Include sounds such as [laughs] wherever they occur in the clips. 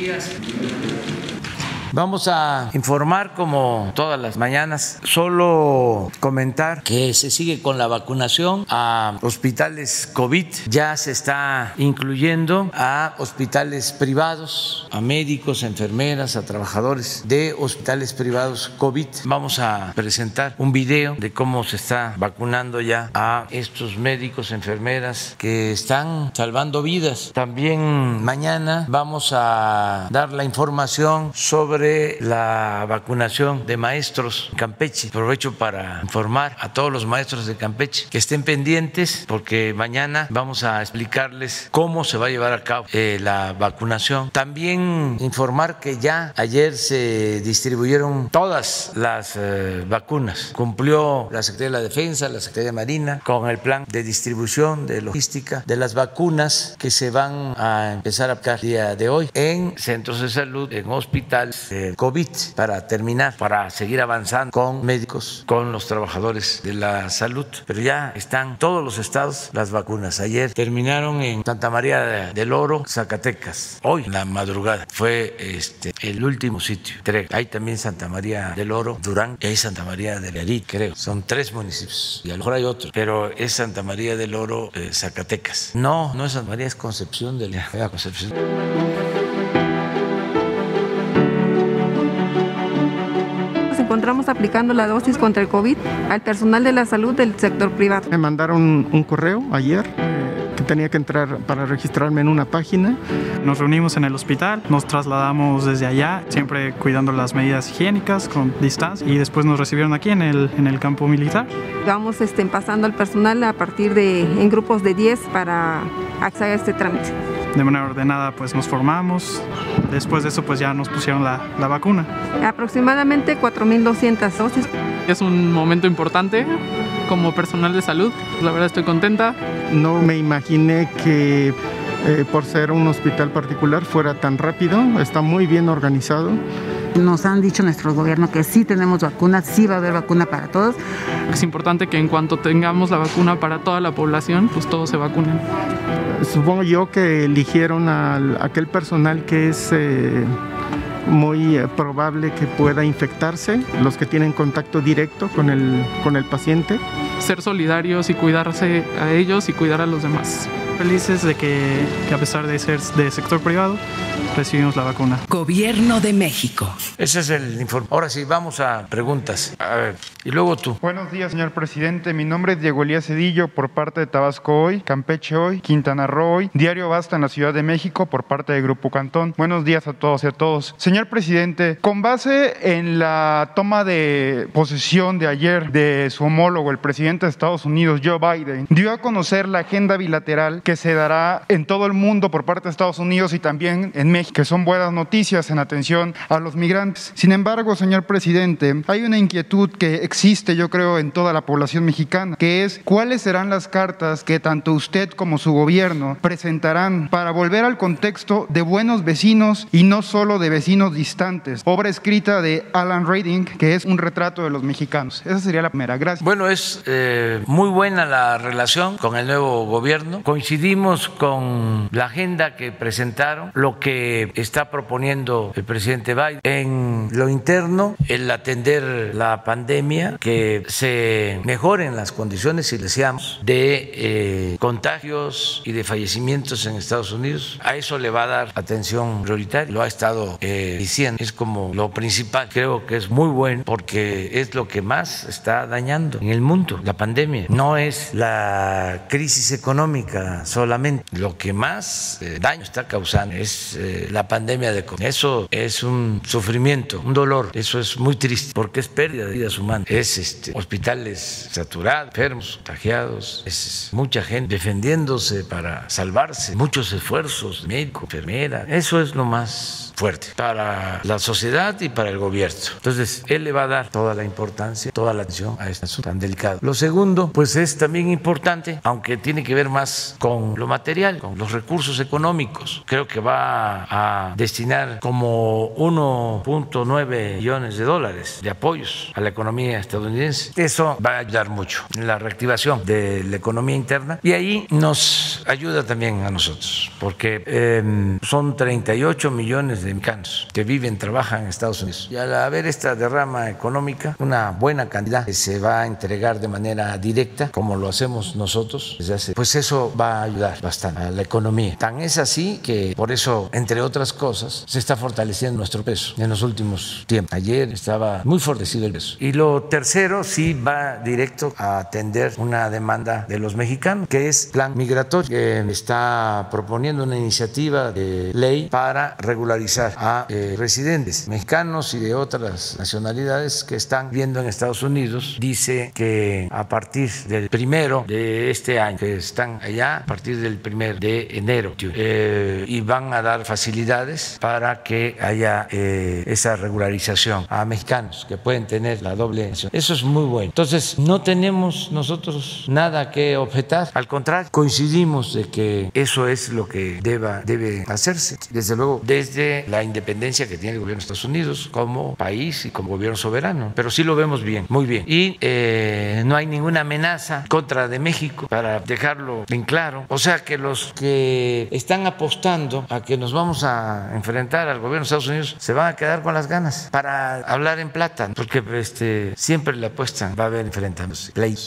Yes. Vamos a informar como todas las mañanas, solo comentar que se sigue con la vacunación a hospitales COVID, ya se está incluyendo a hospitales privados, a médicos, enfermeras, a trabajadores de hospitales privados COVID. Vamos a presentar un video de cómo se está vacunando ya a estos médicos, enfermeras que están salvando vidas. También mañana vamos a dar la información sobre la vacunación de maestros en Campeche. Aprovecho para informar a todos los maestros de Campeche que estén pendientes porque mañana vamos a explicarles cómo se va a llevar a cabo eh, la vacunación. También informar que ya ayer se distribuyeron todas las eh, vacunas. Cumplió la Secretaría de la Defensa, la Secretaría de Marina con el plan de distribución de logística de las vacunas que se van a empezar a aplicar día de hoy en centros de salud, en hospitales COVID para terminar, para seguir avanzando con médicos, con los trabajadores de la salud. Pero ya están todos los estados las vacunas. Ayer terminaron en Santa María del Oro, Zacatecas. Hoy, la madrugada, fue este, el último sitio. Hay también Santa María del Oro, Durán, y hay Santa María del Arit, creo. Son tres municipios. Y a lo mejor hay otro, pero es Santa María del Oro, eh, Zacatecas. No, no es Santa María, es Concepción de la Concepción. Aplicando la dosis contra el COVID al personal de la salud del sector privado. Me mandaron un correo ayer eh, que tenía que entrar para registrarme en una página. Nos reunimos en el hospital, nos trasladamos desde allá, siempre cuidando las medidas higiénicas con distancia y después nos recibieron aquí en el, en el campo militar. Vamos este, pasando al personal a partir de en grupos de 10 para acceder a este trámite de manera ordenada pues nos formamos. Después de eso pues ya nos pusieron la, la vacuna. Aproximadamente 4.200 dosis. Es un momento importante como personal de salud. La verdad estoy contenta. No me imaginé que eh, por ser un hospital particular fuera tan rápido. Está muy bien organizado. Nos han dicho nuestro gobierno que sí tenemos vacuna, sí va a haber vacuna para todos. Es importante que en cuanto tengamos la vacuna para toda la población, pues todos se vacunen. Supongo yo que eligieron a aquel personal que es eh, muy eh, probable que pueda infectarse, los que tienen contacto directo con el, con el paciente. Ser solidarios y cuidarse a ellos y cuidar a los demás felices de que, a pesar de ser de sector privado, recibimos la vacuna. Gobierno de México. Ese es el informe. Ahora sí, vamos a preguntas. A ver, y luego tú. Buenos días, señor presidente. Mi nombre es Diego Elías Cedillo por parte de Tabasco Hoy, Campeche Hoy, Quintana Roo Hoy, Diario Basta en la Ciudad de México por parte de Grupo Cantón. Buenos días a todos y a todos. Señor presidente, con base en la toma de posesión de ayer de su homólogo, el presidente de Estados Unidos, Joe Biden, dio a conocer la agenda bilateral que se dará en todo el mundo por parte de Estados Unidos y también en México, que son buenas noticias en atención a los migrantes. Sin embargo, señor presidente, hay una inquietud que existe, yo creo, en toda la población mexicana, que es cuáles serán las cartas que tanto usted como su gobierno presentarán para volver al contexto de buenos vecinos y no solo de vecinos distantes. Obra escrita de Alan Reading, que es un retrato de los mexicanos. Esa sería la primera. Gracias. Bueno, es eh, muy buena la relación con el nuevo gobierno. Coincidimos con la agenda que presentaron, lo que está proponiendo el presidente Biden en lo interno, el atender la pandemia, que se mejoren las condiciones, si deseamos, de eh, contagios y de fallecimientos en Estados Unidos. A eso le va a dar atención prioritaria, lo ha estado eh, diciendo, es como lo principal. Creo que es muy bueno porque es lo que más está dañando en el mundo, la pandemia. No es la crisis económica solamente. Lo que más eh, daño está causando es eh, la pandemia de COVID. Eso es un sufrimiento, un dolor. Eso es muy triste porque es pérdida de vidas humanas. Es este, hospitales saturados, enfermos, contagiados. Es mucha gente defendiéndose para salvarse. Muchos esfuerzos, médico, enfermera. Eso es lo más fuerte para la sociedad y para el gobierno. Entonces, él le va a dar toda la importancia, toda la atención a este asunto tan delicado. Lo segundo, pues es también importante, aunque tiene que ver más con lo material, con los recursos económicos. Creo que va a destinar como 1.9 millones de dólares de apoyos a la economía estadounidense. Eso va a ayudar mucho en la reactivación de la economía interna y ahí nos ayuda también a nosotros, porque em, son 38 millones de que viven, trabajan en Estados Unidos. Y al haber esta derrama económica, una buena cantidad que se va a entregar de manera directa, como lo hacemos nosotros desde hace, pues eso va a ayudar bastante a la economía. Tan es así que por eso, entre otras cosas, se está fortaleciendo nuestro peso en los últimos tiempos. Ayer estaba muy fortalecido el peso. Y lo tercero sí va directo a atender una demanda de los mexicanos, que es plan migratorio, que está proponiendo una iniciativa de ley para regularizar a eh, residentes mexicanos y de otras nacionalidades que están viendo en Estados Unidos. Dice que a partir del primero de este año, que están allá a partir del primero de enero, eh, y van a dar facilidades para que haya eh, esa regularización a mexicanos que pueden tener la doble nación. Eso es muy bueno. Entonces, no tenemos nosotros nada que objetar, al contrario, coincidimos de que eso es lo que deba, debe hacerse. Desde luego, desde la independencia que tiene el gobierno de Estados Unidos como país y como gobierno soberano, pero sí lo vemos bien, muy bien. Y eh, no hay ninguna amenaza contra de México, para dejarlo en claro. O sea que los que están apostando a que nos vamos a enfrentar al gobierno de Estados Unidos se van a quedar con las ganas para hablar en plata, porque este, siempre le apuestan, va a haber enfrentamientos.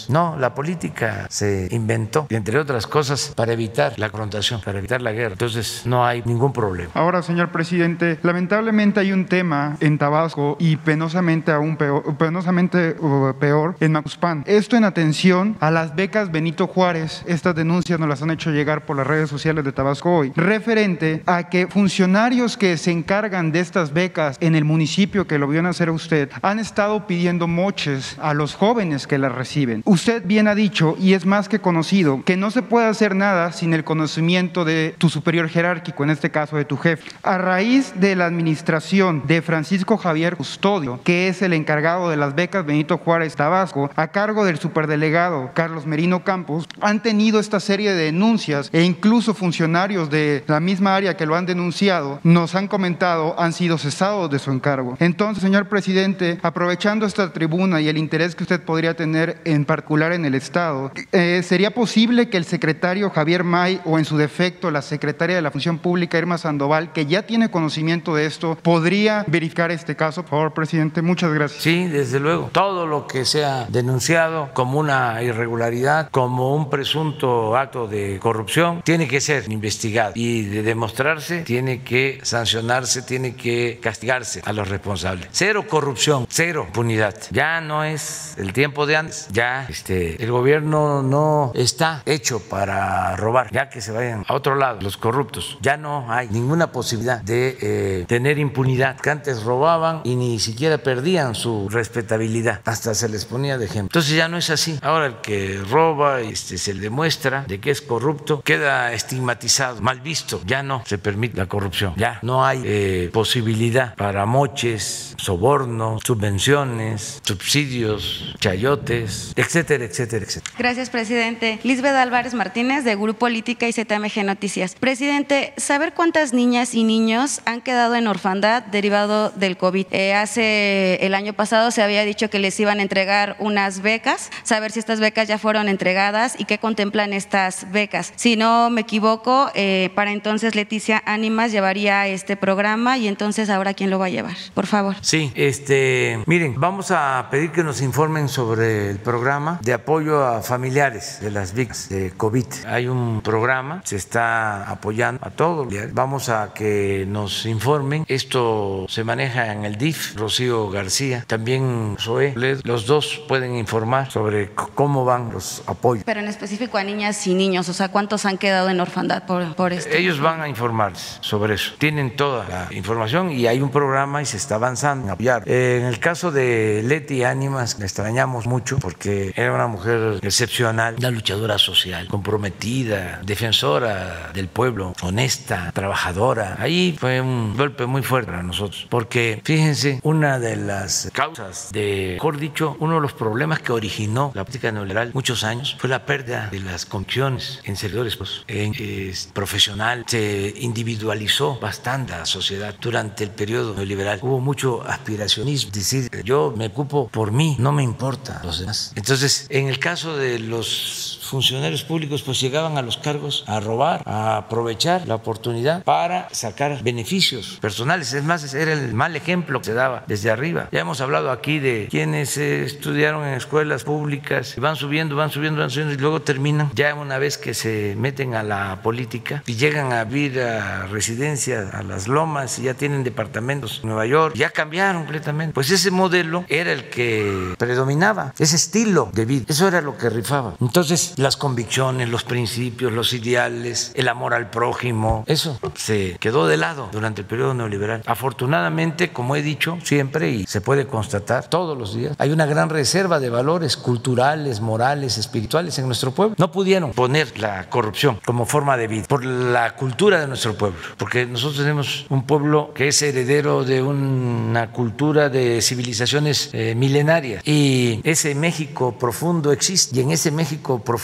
No, la política se inventó, entre otras cosas, para evitar la confrontación, para evitar la guerra. Entonces no hay ningún problema. Ahora, señor presidente, lamentablemente hay un tema en Tabasco y penosamente aún peor, penosamente uh, peor en Macuspán. Esto en atención a las becas Benito Juárez. Estas denuncias nos las han hecho llegar por las redes sociales de Tabasco hoy, referente a que funcionarios que se encargan de estas becas en el municipio que lo vio hacer usted han estado pidiendo moches a los jóvenes que las reciben. Usted bien ha dicho, y es más que conocido, que no se puede hacer nada sin el conocimiento de tu superior jerárquico, en este caso de tu jefe. A raíz de la administración de Francisco Javier Custodio, que es el encargado de las becas Benito Juárez Tabasco, a cargo del superdelegado Carlos Merino Campos, han tenido esta serie de denuncias e incluso funcionarios de la misma área que lo han denunciado nos han comentado han sido cesados de su encargo. Entonces, señor presidente, aprovechando esta tribuna y el interés que usted podría tener en particular en el Estado, eh, ¿sería posible que el secretario Javier May o en su defecto la secretaria de la Función Pública Irma Sandoval, que ya tiene conocimiento de esto, podría verificar este caso? Por favor, presidente, muchas gracias. Sí, desde luego. Todo lo que sea denunciado como una irregularidad, como un presunto acto de corrupción, tiene que ser investigado y de demostrarse, tiene que sancionarse, tiene que castigarse a los responsables. Cero corrupción, cero impunidad. Ya no es el tiempo de antes, ya este, el gobierno no está hecho para robar, ya que se vayan a otro lado los corruptos. Ya no hay ninguna posibilidad de eh, tener impunidad, que antes robaban y ni siquiera perdían su respetabilidad, hasta se les ponía de ejemplo. Entonces ya no es así. Ahora el que roba este, se le demuestra de que es corrupto, queda estigmatizado, mal visto. Ya no se permite la corrupción, ya no hay eh, posibilidad para moches, sobornos, subvenciones, subsidios, chayotes, etcétera, etcétera, etcétera. Gracias, presidente. Lisbeth Álvarez Martínez, de Grupo Política y ZMG Noticias. Presidente, ¿saber cuántas niñas y niños han quedado en orfandad derivado del COVID? Eh, hace el año pasado se había dicho que les iban a entregar unas becas, saber si estas becas ya fueron entregadas y qué contemplan estas becas. Si no me equivoco, eh, para entonces Leticia Ánimas llevaría este programa y entonces ahora quién lo va a llevar, por favor. Sí, este, miren, vamos a pedir que nos informen sobre el programa de apoyo a familiares de las víctimas de COVID. Hay un programa, se está apoyando a todos. Vamos a que nos informen. Esto se maneja en el DIF, Rocío García, también Zoe. Los dos pueden informar sobre cómo van los apoyos. Pero en específico a niñas y niños, o sea, ¿cuántos han quedado en orfandad por, por esto? Ellos van a informarles sobre eso. Tienen toda la información y hay un programa y se está avanzando en apoyar. Eh, en el caso de Leti Ánimas, le extrañamos mucho porque era una mujer excepcional, una luchadora social, comprometida, defensora del pueblo, honesta, trabajadora. Ahí fue un golpe muy fuerte para nosotros porque, fíjense, una de las causas de, mejor dicho, uno de los problemas que originó la política neoliberal muchos años fue la pérdida de las condiciones en servidores pues, en, profesional. Se individualizó bastante la sociedad durante el periodo neoliberal. Hubo mucho aspiracionismo, decir, yo me ocupo por mí, no me importa los demás. Entonces, en el caso de los funcionarios públicos pues llegaban a los cargos a robar, a aprovechar la oportunidad para sacar beneficios personales. Es más, era el mal ejemplo que se daba desde arriba. Ya hemos hablado aquí de quienes estudiaron en escuelas públicas y van subiendo, van subiendo, van subiendo y luego terminan ya una vez que se meten a la política y llegan a vivir a residencia a las lomas y ya tienen departamentos en Nueva York, ya cambiaron completamente. Pues ese modelo era el que predominaba, ese estilo de vida, eso era lo que rifaba. Entonces, las convicciones, los principios, los ideales, el amor al prójimo, eso se quedó de lado durante el periodo neoliberal. Afortunadamente, como he dicho siempre y se puede constatar todos los días, hay una gran reserva de valores culturales, morales, espirituales en nuestro pueblo. No pudieron poner la corrupción como forma de vida por la cultura de nuestro pueblo, porque nosotros tenemos un pueblo que es heredero de una cultura de civilizaciones eh, milenarias y ese México profundo existe y en ese México profundo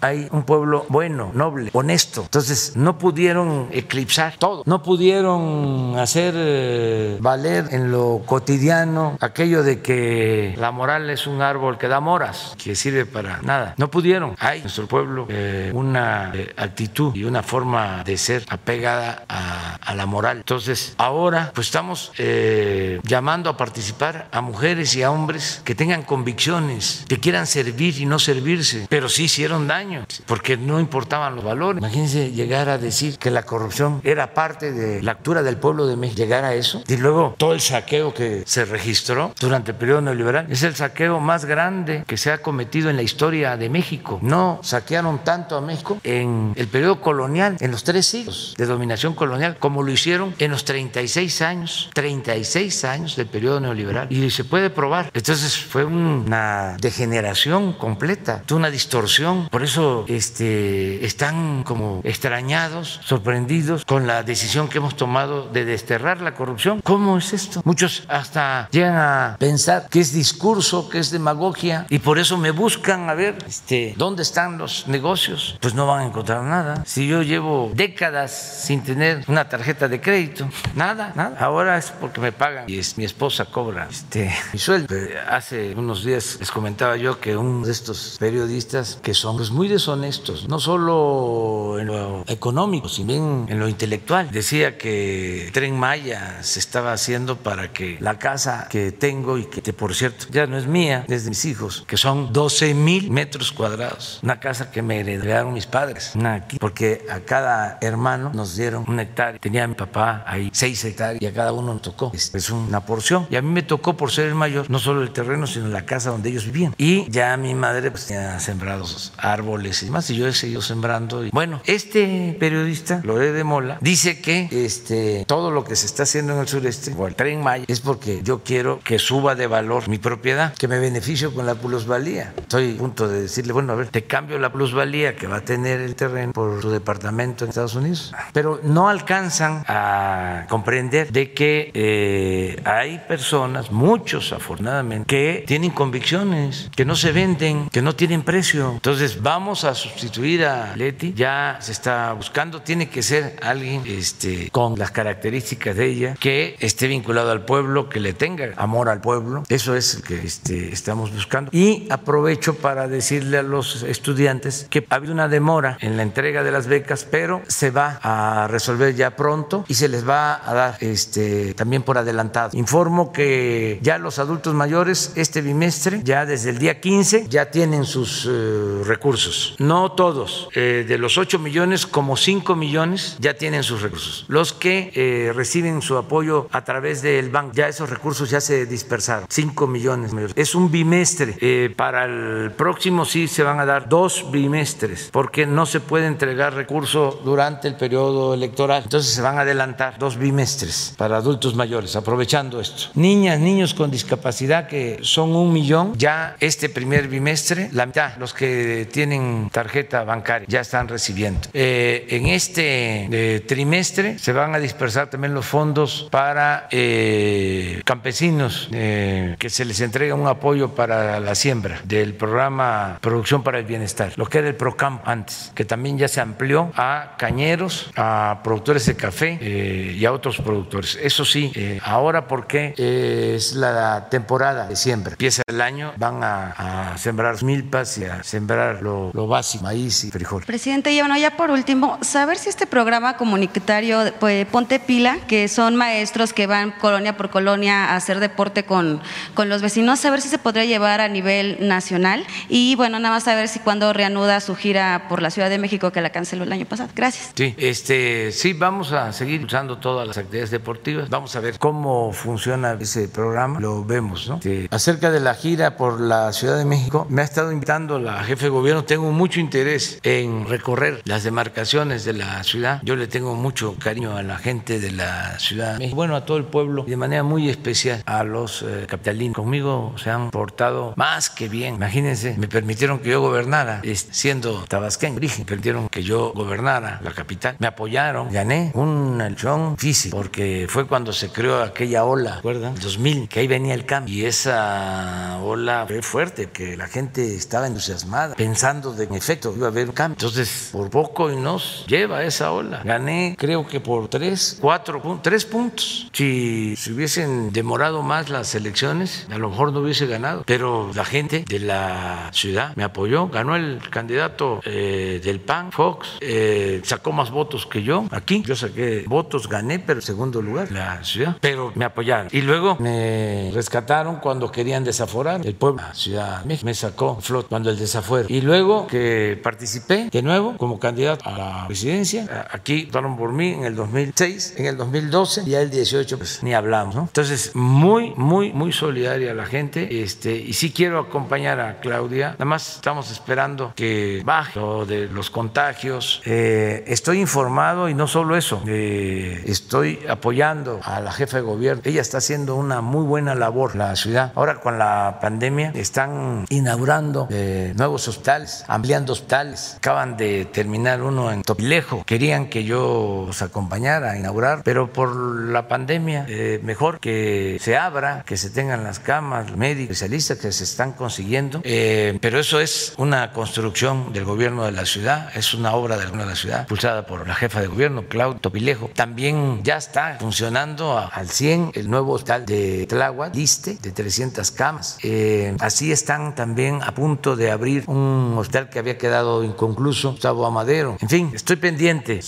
hay un pueblo bueno, noble, honesto. Entonces no pudieron eclipsar todo, no pudieron hacer eh, valer en lo cotidiano aquello de que la moral es un árbol que da moras, que sirve para nada. No pudieron. Hay en nuestro pueblo eh, una actitud y una forma de ser apegada a, la moral. Entonces, ahora pues estamos eh, llamando a participar a mujeres y a hombres que tengan convicciones, que quieran servir y no servirse, pero sí hicieron daño, porque no importaban los valores. Imagínense llegar a decir que la corrupción era parte de la actura del pueblo de México, llegar a eso, y luego todo el saqueo que se registró durante el periodo neoliberal, es el saqueo más grande que se ha cometido en la historia de México. No saquearon tanto a México en el periodo colonial, en los tres siglos de dominación colonial, como lo hicieron en los 36 años, 36 años del periodo neoliberal. Y se puede probar. Entonces fue una degeneración completa, una distorsión. Por eso este, están como extrañados, sorprendidos con la decisión que hemos tomado de desterrar la corrupción. ¿Cómo es esto? Muchos hasta llegan a pensar que es discurso, que es demagogia, y por eso me buscan a ver este, dónde están los negocios. Pues no van a encontrar nada. Si yo llevo décadas sin tener una tarjeta de crédito. Nada, nada. Ahora es porque me pagan y es, mi esposa cobra este, mi sueldo. Hace unos días les comentaba yo que uno de estos periodistas que son pues, muy deshonestos, no solo en lo económico, sino en lo intelectual, decía que Tren Maya se estaba haciendo para que la casa que tengo y que por cierto ya no es mía, es de mis hijos, que son 12 mil metros cuadrados, una casa que me heredaron mis padres, una aquí, porque a cada hermano nos dieron un hectárea. Tenía mi papá ahí seis hectáreas y a cada uno nos tocó. Es una porción. Y a mí me tocó por ser el mayor, no solo el terreno, sino la casa donde ellos vivían. Y ya mi madre pues tenía sembrados árboles y demás, y yo he seguido sembrando. Y bueno, este periodista, Loré de Mola, dice que este, todo lo que se está haciendo en el sureste, o el tren Maya, es porque yo quiero que suba de valor mi propiedad, que me beneficio con la plusvalía. Estoy a punto de decirle, bueno, a ver, te cambio la plusvalía que va a tener el terreno por tu departamento en Estados Unidos pero no alcanzan a comprender de que eh, hay personas, muchos afortunadamente, que tienen convicciones, que no se venden, que no tienen precio. Entonces vamos a sustituir a Leti, ya se está buscando, tiene que ser alguien este, con las características de ella, que esté vinculado al pueblo, que le tenga amor al pueblo. Eso es lo que este, estamos buscando. Y aprovecho para decirle a los estudiantes que ha habido una demora en la entrega de las becas, pero se va a resolver ya pronto y se les va a dar este, también por adelantado. Informo que ya los adultos mayores este bimestre, ya desde el día 15, ya tienen sus eh, recursos. No todos, eh, de los 8 millones, como 5 millones ya tienen sus recursos. Los que eh, reciben su apoyo a través del banco, ya esos recursos ya se dispersaron. 5 millones. Es un bimestre. para el próximo sí se van a dar dos bimestres, porque no se puede entregar recurso durante el periodo electoral. Entonces se van a adelantar dos bimestres para adultos mayores, aprovechando esto. Niñas, niños con discapacidad, que son un millón, ya este primer bimestre, la mitad, los que tienen tarjeta bancaria, ya están recibiendo. Eh, en este eh, trimestre se van a dispersar también los fondos para eh, campesinos, que se les entrega un apoyo para la siembra del programa Producción para el Bienestar, lo que era el PROCAM antes, que también ya se amplió a cañeros a productores de café eh, y a otros productores. Eso sí, eh, ahora porque es la temporada de siembra. Empieza el año, van a, sembrar milpas y a sembrar comprar lo, lo básico, maíz y frijol. Presidente, y bueno, ya por último, saber si este programa comunitario pues, Ponte Pila, que son maestros que van colonia por colonia a hacer deporte con, con los vecinos, saber si se podría llevar a nivel nacional y bueno, nada más saber si cuando reanuda su gira por la Ciudad de México que la canceló el año pasado. Gracias. Sí, este, sí, vamos a seguir usando todas las actividades deportivas. Vamos a ver cómo funciona ese programa. Lo vemos, ¿no? acerca de la gira por la Ciudad de México, me ha estado invitando la jefe de gobierno. Tengo mucho interés en recorrer las demarcaciones de la ciudad. Yo le tengo mucho cariño a la gente de la Ciudad bueno, a todo el pueblo y de manera muy especial a los eh, capitalinos. Conmigo se han portado más que bien. Imagínense, me permitieron que yo gobernara, siendo tabasqueño, me permitieron que yo gobernara la capital. Me apoyaron, gané un elección físico, porque fue cuando se creó aquella ola, ¿recuerdan? 2000, que ahí venía el cambio. Y esa ola fue fuerte, que la gente estaba entusiasmada, pensando de en efecto iba a haber un cambio. Entonces, por poco y nos lleva esa ola. Gané, creo que por tres, cuatro, tres puntos. Si se hubiesen demorado más las elecciones, a lo mejor no hubiese ganado. Pero la gente de la ciudad me apoyó, ganó el candidato eh, del PAN, Fox, eh, sacó más votos que yo aquí. Yo saqué votos, gané, pero en segundo lugar, la ciudad. Pero me apoyaron. Y luego me rescataron cuando querían desaforar el pueblo, la ciudad me sacó flot cuando el desafuero. Y luego que participé de nuevo como candidato a la presidencia, aquí votaron por mí en el 2006, en el 2012 y el 18 pues ni hablamos. Entonces, muy, muy, muy solidaria la gente este, y sí quiero acompañar a Claudia, nada más estamos esperando que baje de los contagios. Eh, estoy informado y no solo eso, eh, estoy apoyando a la jefa de gobierno, ella está haciendo una muy buena labor la ciudad. Ahora con la pandemia están inaugurando eh, nuevos hospitales, ampliando hospitales, acaban de terminar uno en Topilejo, querían que yo os acompañara a inaugurar, pero por la pandemia mejor que se abra, que se tengan las camas, médicos, especialistas que se están consiguiendo, eh, pero eso es una construcción del gobierno de la ciudad, es una obra del gobierno de la ciudad, impulsada por la jefa de gobierno, Claudio Topilejo. También ya está funcionando al 100 el nuevo hospital de Tláhuac, Liste, de 300 camas. Eh, así están también a punto de abrir un hospital que había quedado inconcluso, Gustavo Amadero. En fin, estoy pendiente.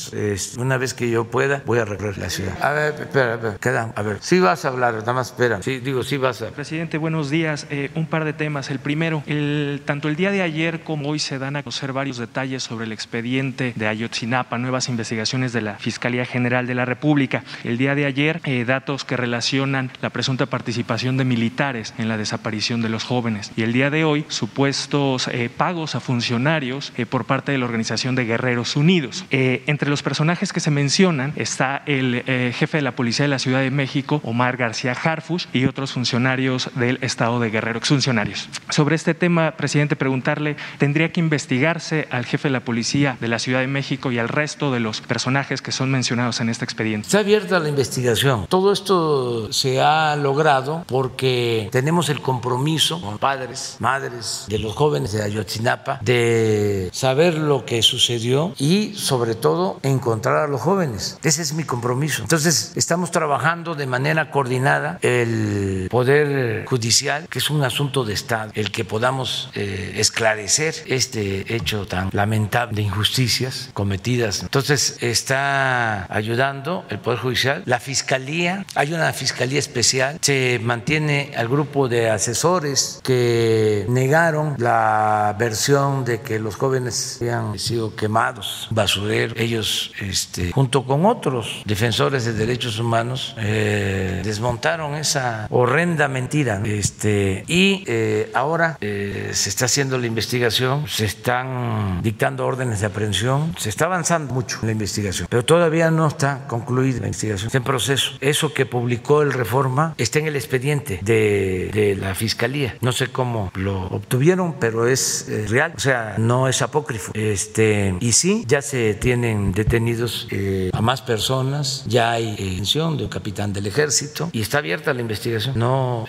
una vez que yo pueda, voy a recorrer la ciudad. A ver, espera, espera, queda, a ver, sí vas a hablar, nada más espera. Sí, digo, sí vas a. Presidente, buenos días. Eh, un par de temas. El primero, el, tanto el día de ayer como hoy se dan a conocer varios detalles sobre el expediente de Ayotzinapa, nuevas investigaciones de la Fiscalía General de la República. El día de ayer, eh, datos que relacionan la presunta participación de militares en la desaparición de los jóvenes. Y el día de hoy, supuestos eh, pagos a funcionarios por parte de la Organización de Guerreros Unidos. entre los personajes que se mencionan está el jefe de la Policía de la Ciudad de México, Omar García Harfush, y otros funcionarios del Estado de Guerrero, exfuncionarios. Sobre este tema, presidente, preguntarle, ¿tendría que investigarse al jefe de la policía de la Ciudad de México y al resto de los personajes que son mencionados en este expediente? Está abierta la investigación. Todo esto se ha logrado porque tenemos el compromiso con padres, madres de los jóvenes de Ayotzinapa de saber lo que sucedió y sobre todo encontrar a los jóvenes. Ese es mi compromiso. Entonces, estamos trabajando de manera coordinada el Poder Judicial, que es un asunto de Estado, el que podamos eh, esclarecer este hecho tan lamentable de injusticias cometidas. Entonces está ayudando el Poder Judicial, la Fiscalía, hay una Fiscalía especial, se mantiene al grupo de asesores que negaron la versión de que los jóvenes habían sido quemados, basureros, ellos este, junto con otros defensores de derechos humanos eh, desmontaron esa horrenda mentira este, y eh, ahora eh, se está haciendo la investigación, se están dictando órdenes de aprehensión, se está avanzando mucho en la investigación, pero todavía no está concluida la investigación, está en proceso. Eso que publicó el Reforma está en el expediente de, de la Fiscalía. No sé cómo lo obtuvieron, pero es eh, real, o sea, no es apócrifo. Este, y sí, ya se tienen detenidos a más personas, ya hay detención de un capitán del ejército y está abierta la investigación. No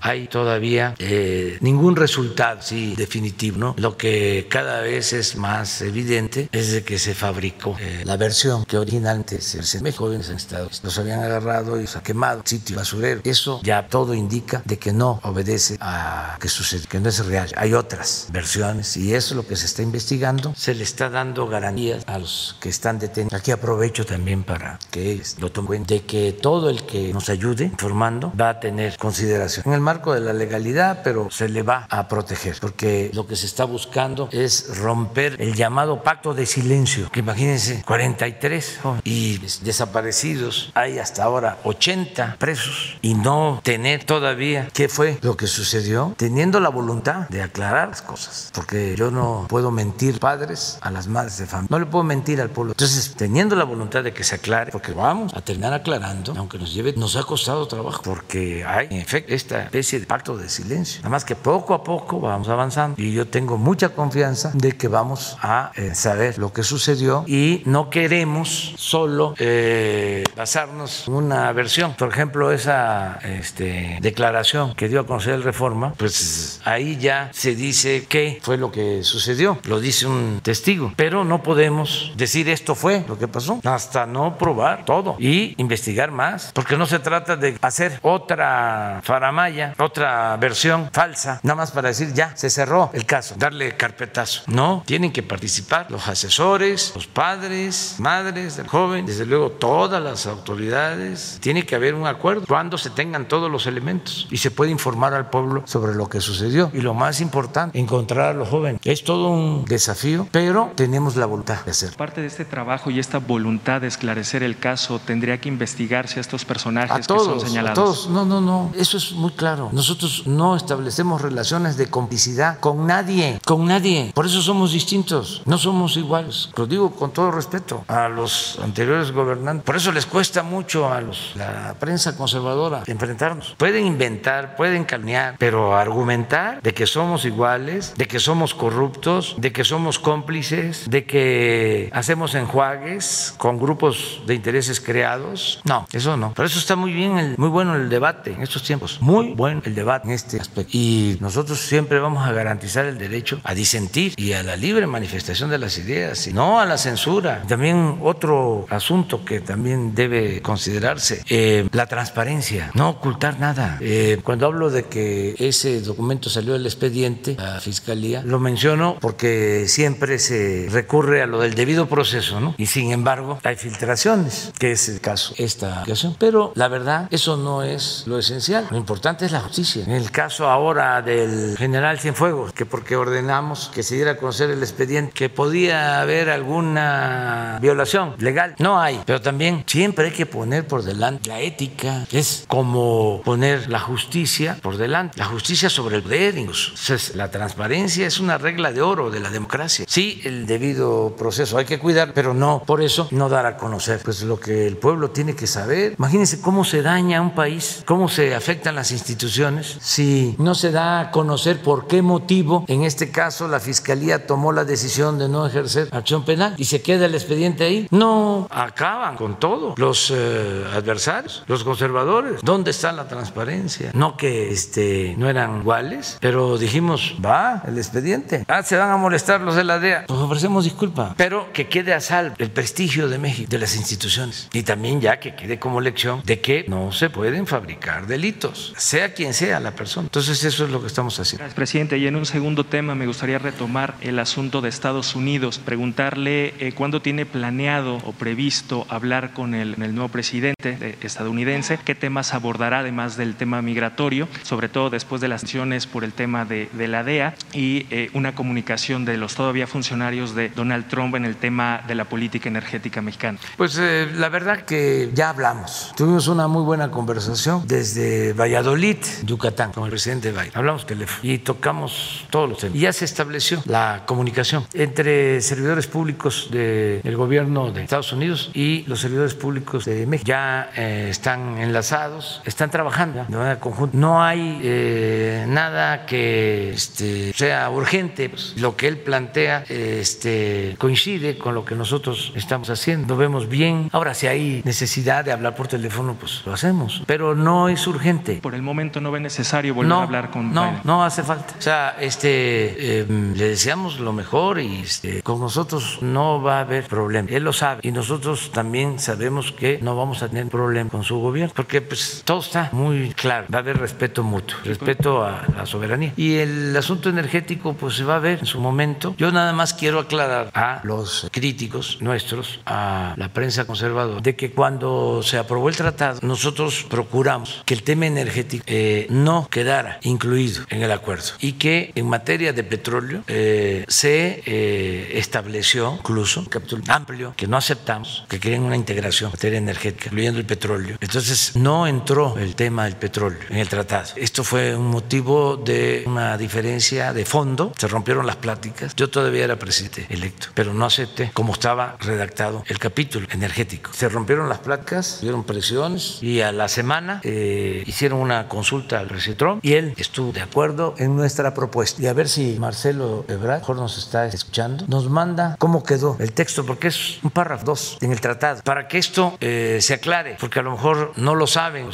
hay todavía eh, ningún resultado sí, definitivo. ¿no? Lo que cada vez es más evidente es de que se fabricó eh, la versión que originalmente se jóvenes en Estados los habían agarrado y se ha quemado sitio basurero. Eso ya todo indica de que no obedece a que sucede, que no es real. Hay otras versiones y eso es lo que se está investigando. Se le está dando garantías a los que están detenidos. Aquí aprovecho también para que lo tomen cuenta de que todo el que nos ayude informando va a tener consideración en el marco de la legalidad, pero se le va a proteger porque lo que se está buscando es romper el llamado pacto de silencio, que imagínense 43 y desaparecidos, hay hasta ahora 80 presos y no tener todavía qué fue lo que sucedió, teniendo la voluntad de aclarar las cosas, porque yo no puedo mentir padres a las madres de familia, no le puedo mentir al pueblo. Entonces, teniendo la voluntad de que se aclare, porque vamos a terminar aclarando, aunque nos lleve, nos ha costado trabajo, porque hay en efecto esta especie de pacto de silencio. Nada más que poco a poco vamos avanzando y yo tengo mucha confianza de que vamos a eh, saber lo que sucedió y no queremos solo eh, basarnos en una versión. Por ejemplo, esa este, declaración que dio a conocer el Reforma, pues ahí ya se dice qué fue lo que sucedió, lo dice un testigo, pero no podemos decir esto fue lo que pasó hasta no probar todo y investigar más, porque no se trata de hacer otra faramaya, otra versión falsa, nada más para decir ya se cerró el caso, darle carpetazo. No, tienen que participar los asesores, los padres, madres del joven, desde luego todas las autoridades. Tiene que haber un acuerdo cuando se tengan todos los elementos y se puede informar al pueblo sobre lo que sucedió. Y lo más importante, encontrar a los jóvenes. Es todo un desafío, pero tenemos la voluntad de hacerlo. Parte de este trabajo y esta voluntad de esclarecer el caso tendría que investigarse a estos personajes que son señalados. A todos, no, no, no, eso es muy claro. Nosotros no establecemos relaciones de complicidad con nadie, con nadie. Por eso somos distintos, no somos iguales. Lo digo con todo respeto a los anteriores gobernantes. Por eso les cuesta mucho a los, la prensa conservadora enfrentarnos. Pueden inventar, pueden calnear, pero argumentar de que somos iguales, de que somos corruptos, de que somos cómplices, de que hacemos enjuagues con grupos de intereses creados. No, eso no. Por eso está muy bien, muy bueno el debate en estos tiempos. Muy bueno el debate en este aspecto. Y nosotros siempre vamos a garantizar el derecho a disentir y a la libre manifestación de las ideas, y no a la censura. También otro asunto que también debe considerarse, eh, la transparencia, no ocultar nada. Eh, cuando hablo de que ese documento salió del expediente, la Fiscalía, lo menciono porque siempre se recurre a lo del debido proceso, ¿no? Y sin embargo, hay filtraciones, que es el caso esta ocasión. Pero la verdad, eso no es lo esencial. Lo importante es la justicia. En el caso ahora del general Cienfuegos, que porque ordenamos que se diera a conocer el expediente, que podía haber alguna violación legal, no hay. Pero también siempre hay que poner por delante la ética. Es como poner la justicia por delante. La justicia sobre el poder, Entonces, la transparencia es una regla de oro de la democracia. Sí, el debido proceso hay que cuidar, pero no por eso no dar a conocer pues lo que el pueblo tiene que saber. Imagínense cómo se daña un país, cómo se afectan las instituciones si no se da a conocer por qué motivo, en este caso, la fiscalía tomó la decisión de no ejercer acción penal y se queda el expediente ahí. No acaban con todo los eh, adversarios, los conservadores. ¿Dónde está la transparencia? No que este, no eran iguales, pero dijimos, va el expediente. Ah, se van a molestar los de la DEA. Nos ofrecemos disculpa, pero que quede a salvo el prestigio de México, de las instituciones. Y también ya que quede como lección de que no se pueden fabricar delitos, sea quien sea la persona. Entonces eso es lo que estamos haciendo. Gracias, presidente. Y en un segundo tema me gustaría retomar el asunto de Estados Unidos, preguntarle eh, cuándo tiene planeado o previsto hablar con el, el nuevo presidente estadounidense, qué temas abordará además del tema migratorio, sobre todo después de las sanciones por el tema de, de la DEA y eh, una comunicación de los todavía funcionarios de Donald Trump en el tema de la política energética mexicana. Pues eh, la verdad que ya hablamos. Tuvimos una muy buena conversación desde Valladolid, Yucatán, con el presidente Biden. Hablamos teléfono y tocamos todos los temas. Y ya se estableció la comunicación entre servidores públicos del gobierno de Estados Unidos y los servidores públicos de México. Ya eh, están enlazados, están trabajando de manera conjunta. No hay eh, nada que este, sea urgente. Pues, lo que él plantea este, coincide con lo que nosotros estamos haciendo. Lo vemos bien. Ahora, si hay necesidad de hablar por teléfono, pues lo hacemos. Pero no es urgente. Por el momento no ve necesario volver no, a hablar con No, Biden. no hace falta. O sea, este, eh, le deseamos lo mejor y este, con nosotros no va a haber problema. Él lo sabe y nosotros también sabemos que no vamos a tener problema con su gobierno porque pues todo está muy claro. Va a haber respeto mutuo, respeto a la soberanía. Y el asunto energético pues se va a ver en su momento. Yo nada más quiero aclarar a los críticos nuestros, a la prensa conservadora, de que cuando se aprobó el tratado, nosotros procuramos que el tema energético eh, no quedara incluido en el acuerdo y que en materia de petróleo eh, se eh, estableció incluso un capítulo amplio que no aceptamos, que querían una integración en materia energética, incluyendo el petróleo. Entonces no entró el tema del petróleo en el tratado. Esto fue un motivo de una diferencia de fondo, se rompieron las pláticas. Yo todavía era presidente electo, pero no acepté como estaba redactado el capítulo energético. Se rompieron las pláticas, dieron presiones y a la semana eh, hicieron una consulta al recitrón y él estuvo de acuerdo en nuestra propuesta. Y a ver si Marcelo Ebrard, mejor nos está escuchando, nos manda cómo quedó el texto, porque es un párrafo, dos, en el tratado, para que esto eh, se aclare, porque a lo mejor no lo saben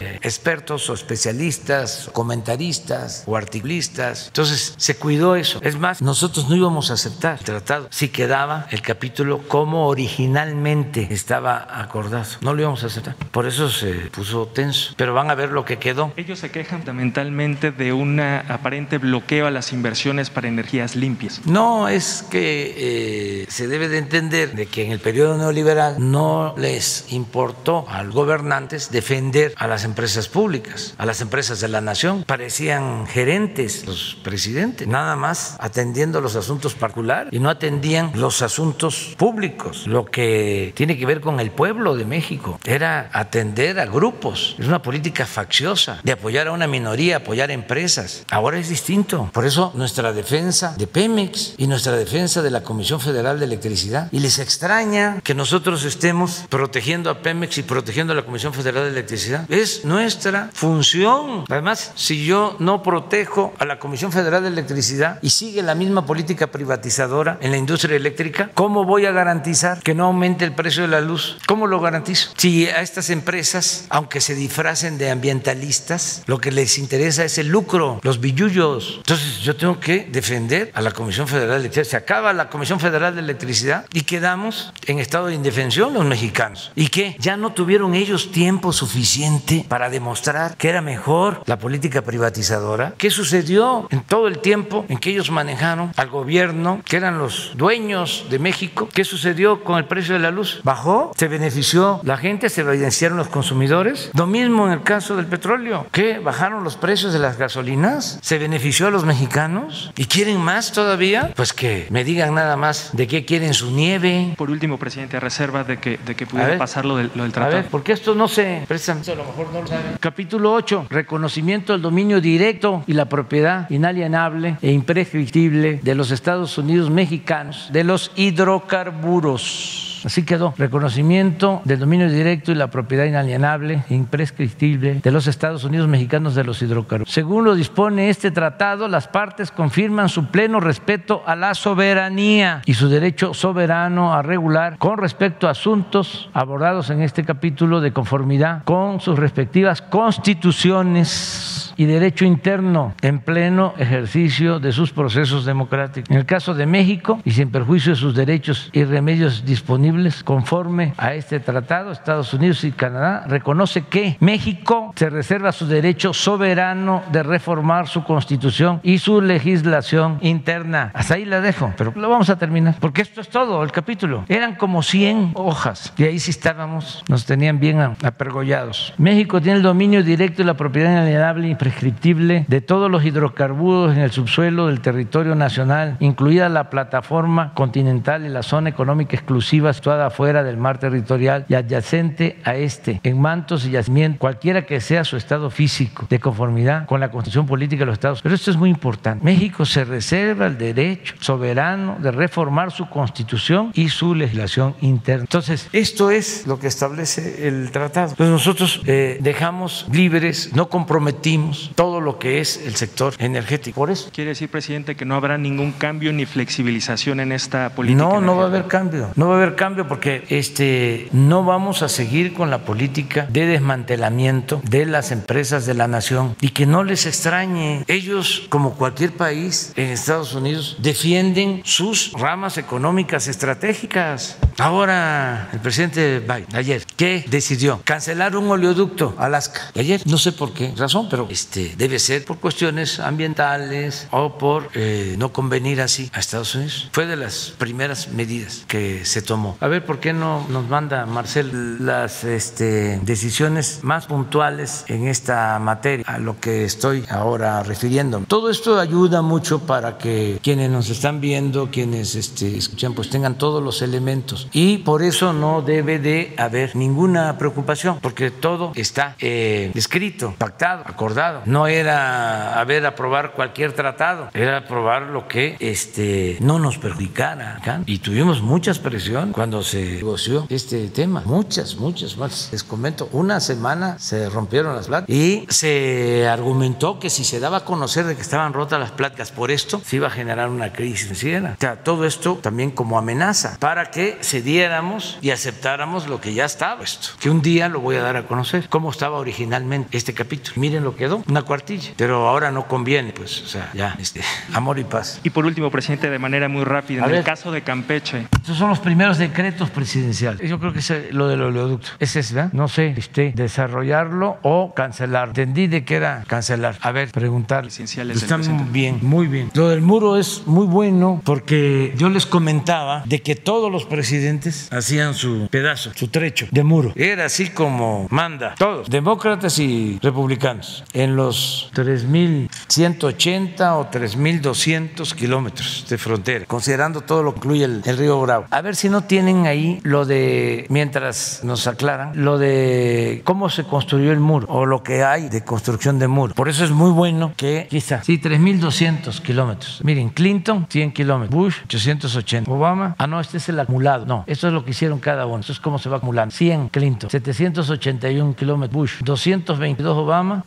eh, expertos o especialistas, comentaristas o articulistas. Entonces se cuidó eso. Es más, nosotros no íbamos a aceptar el tratado si quedaba el capítulo como originalmente estaba acordado. No lo íbamos a aceptar. Por eso se puso tenso. Pero van a ver lo que quedó. Ellos se quejan fundamentalmente de un aparente bloqueo a las inversiones para energías limpias. No, es que eh, se debe de entender de que en el periodo neoliberal no les importó a los gobernantes defender a las empresas públicas, a las empresas de la nación. Parecían gerentes los presidentes, nada más atendiendo los asuntos particulares y no atendían los asuntos públicos, lo que tiene que ver con el pueblo de México. Era atender a grupos, es una política facciosa de apoyar a una minoría, apoyar a empresas. Ahora es distinto. Por eso nuestra defensa de Pemex y nuestra defensa de la Comisión Federal de Electricidad. Y les extraña que nosotros estemos protegiendo a Pemex y protegiendo a la Comisión Federal de Electricidad. Es nuestra función. Además, si yo no protejo a la Comisión Federal de Electricidad y sigue la misma política privatizadora en la industria eléctrica, ¿cómo voy a garantizar que no aumente el precio de la luz? ¿Cómo lo garantizo? Si a estas empresas, aunque se disfracen de ambientalistas, lo que les interesa es el lucro, los billullos. Entonces yo tengo que defender a la Comisión Federal de Electricidad. Se acaba la Comisión Federal de Electricidad y quedamos en estado de indefensión los mexicanos. ¿Y qué? Ya no tuvieron ellos tiempo suficiente para demostrar que era mejor la política privatizadora. ¿Qué sucedió en todo el tiempo en que ellos manejaron al gobierno, que eran los dueños de México? ¿Qué sucedió con el precio de la luz? ¿Bajó? ¿Se benefició la gente? ¿Se beneficiaron los consumidores? Lo mismo en el caso del petróleo. ¿Qué? ¿Bajaron los precios de las gasolinas? ¿Se benefició a los mexicanos? ¿Y quieren más todavía? Pues que me digan nada más de qué quieren su nieve. Por último, presidente, a reserva de que, de que pudiera pasar lo del, lo del tratado. A ver, porque esto no se presta, a lo mejor Capítulo 8, reconocimiento del dominio directo y la propiedad inalienable e imprescriptible de los Estados Unidos mexicanos de los hidrocarburos. Así quedó. Reconocimiento del dominio directo y la propiedad inalienable e imprescriptible de los Estados Unidos mexicanos de los hidrocarburos. Según lo dispone este tratado, las partes confirman su pleno respeto a la soberanía y su derecho soberano a regular con respecto a asuntos abordados en este capítulo de conformidad con sus respectivas constituciones y derecho interno en pleno ejercicio de sus procesos democráticos. En el caso de México, y sin perjuicio de sus derechos y remedios disponibles conforme a este tratado, Estados Unidos y Canadá reconoce que México se reserva su derecho soberano de reformar su constitución y su legislación interna. Hasta ahí la dejo, pero lo vamos a terminar, porque esto es todo el capítulo. Eran como 100 hojas y ahí sí estábamos, nos tenían bien apergollados. México tiene el dominio directo y la propiedad inalienable y prescriptible de todos los hidrocarburos en el subsuelo del territorio nacional, incluida la plataforma continental y la zona económica exclusiva situada fuera del mar territorial y adyacente a este, en mantos y yacimientos, cualquiera que sea su estado físico, de conformidad con la constitución política de los estados. Pero esto es muy importante. México se reserva el derecho soberano de reformar su constitución y su legislación interna. Entonces, esto es lo que establece el tratado. Entonces nosotros eh, dejamos libres, no comprometimos todo lo que es el sector energético. Por eso. Quiere decir, presidente, que no habrá ningún cambio ni flexibilización en esta política. No, no va a haber cambio. No va a haber cambio porque este, no vamos a seguir con la política de desmantelamiento de las empresas de la nación y que no les extrañe. Ellos, como cualquier país en Estados Unidos, defienden sus ramas económicas estratégicas. Ahora, el presidente Biden, ayer, ¿qué decidió? Cancelar un oleoducto Alaska. Ayer, no sé por qué razón, pero este, debe ser por cuestiones ambientales o por eh, no convenir así a Estados Unidos. Fue de las primeras medidas que se tomó. A ver, ¿por qué no nos manda Marcel las este, decisiones más puntuales en esta materia a lo que estoy ahora refiriendo? Todo esto ayuda mucho para que quienes nos están viendo, quienes este, escuchan, pues tengan todos los elementos. Y por eso no debe de haber ninguna preocupación, porque todo está eh, escrito, pactado, acordado. No era haber aprobar cualquier tratado, era aprobar lo que este, no nos perjudicara. Y tuvimos muchas presión cuando se negoció este tema. Muchas, muchas más. Les comento, una semana se rompieron las pláticas y se argumentó que si se daba a conocer de que estaban rotas las pláticas por esto, se iba a generar una crisis Siena. O sea, todo esto también como amenaza para que cediéramos y aceptáramos lo que ya estaba esto. Que un día lo voy a dar a conocer, cómo estaba originalmente este capítulo. Miren lo que quedó, una cuartilla. Pero ahora no conviene, pues, o sea, ya, este, [laughs] amor y paz. Y por último, presidente, de manera muy rápida, en el caso de Campeche. Estos son los primeros decretos presidenciales. Yo creo que es lo del oleoducto. Ese es, ¿verdad? No sé, este, desarrollarlo o cancelar. Entendí de qué era cancelar. A ver, preguntar. Están muy bien, muy bien. Lo del muro es muy bueno porque yo les comentaba de que todos los presidentes hacían su pedazo, su trecho de muro. Era así como manda. Todos, demócratas y republicanos. En los 3.180 o 3.200 kilómetros de frontera, considerando todo lo que incluye el, río Bravo. A ver si no tienen ahí lo de, mientras nos aclaran, lo de cómo se construyó el muro o lo que hay de construcción de muro. Por eso es muy bueno que, quizá, sí, 3.200 kilómetros. Miren, Clinton, 100 kilómetros. Bush, 880. Obama, ah, no, este es el acumulado. No, esto es lo que hicieron cada uno. Eso es cómo se va acumulando. 100 Clinton, 781 kilómetros Bush, 222 Obama,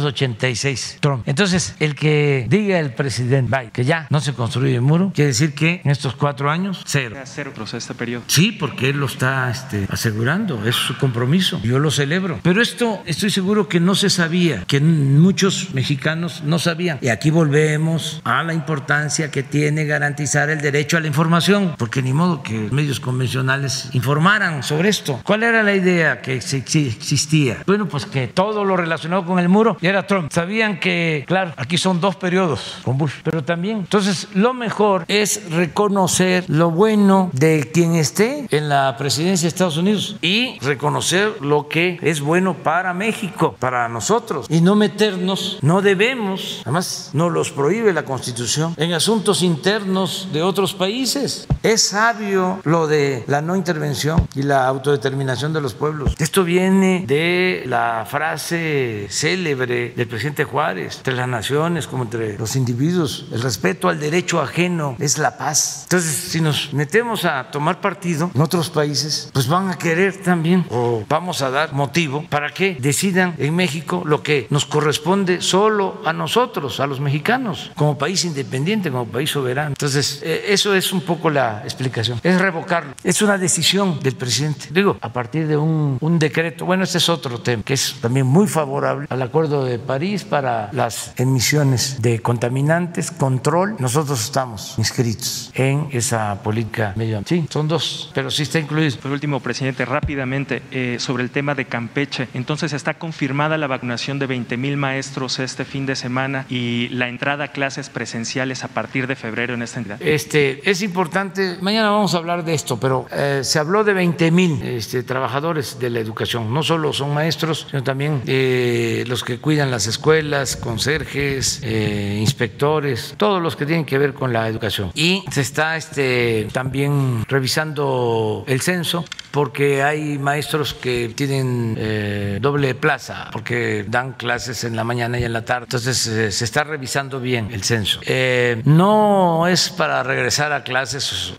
386 Trump. Entonces, el que diga el presidente Biden que ya no se construye el muro, quiere decir que en estos cuatro años, cero. Cero este periodo. Sí, porque él lo está este, asegurando, es su compromiso. Yo lo celebro. Pero esto estoy seguro que no se sabía, que muchos mexicanos no sabían. Y aquí volvemos a la importancia que tiene garantizar el derecho a la información, porque ni modo que los medios convencionales informaran sobre esto. ¿Cuál era la idea que existía? Bueno, pues que todo lo relacionado con el muro era Trump. Sabían que, claro, aquí son dos periodos con Bush, pero también. Entonces, lo mejor es reconocer lo bueno de quien esté en la presidencia de Estados Unidos y reconocer lo que es bueno para México, para nosotros, y no meternos, no debemos, además no los prohíbe la Constitución, en asuntos internos de otros países. Es sabio lo de la no intervención y la autodeterminación de los pueblos. Esto viene de la frase célebre del presidente Juárez, entre las naciones como entre los individuos, el respeto al derecho ajeno es la paz. Entonces, si nos metemos a tomar partido en otros países, pues van a querer también o vamos a dar motivo para que decidan en México lo que nos corresponde solo a nosotros, a los mexicanos, como país independiente, como país soberano. Entonces, eh, eso es un poco la explicación. Es revocarlo. Es una decisión del presidente. Digo, a partir de un, un decreto. Bueno, este es otro tema que es también muy favorable al Acuerdo de París para las emisiones de contaminantes, control. Nosotros estamos inscritos en esa política medioambiental. Sí, son dos, pero sí está incluido. Por último, presidente, rápidamente, eh, sobre el tema de Campeche. Entonces, ¿está confirmada la vacunación de 20 mil maestros este fin de semana y la entrada a clases presenciales a partir de febrero en esta entidad? Este, es importante, mañana vamos a hablar de esto, pero eh, se habló de 20 mil este, trabajadores de la educación. No solo son maestros, sino también eh, los que cuidan las escuelas, conserjes, inspectores, todos los que tienen que ver con la educación. Y se está este, también revisando el censo porque hay maestros que tienen eh, doble plaza, porque dan clases en la mañana y en la tarde. Entonces eh, se está revisando bien el censo. Eh, no es para regresar a clases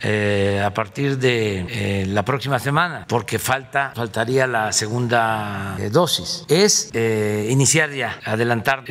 a partir de la próxima semana, porque falta, faltaría la segunda dosis. Es iniciar ya, adelantar.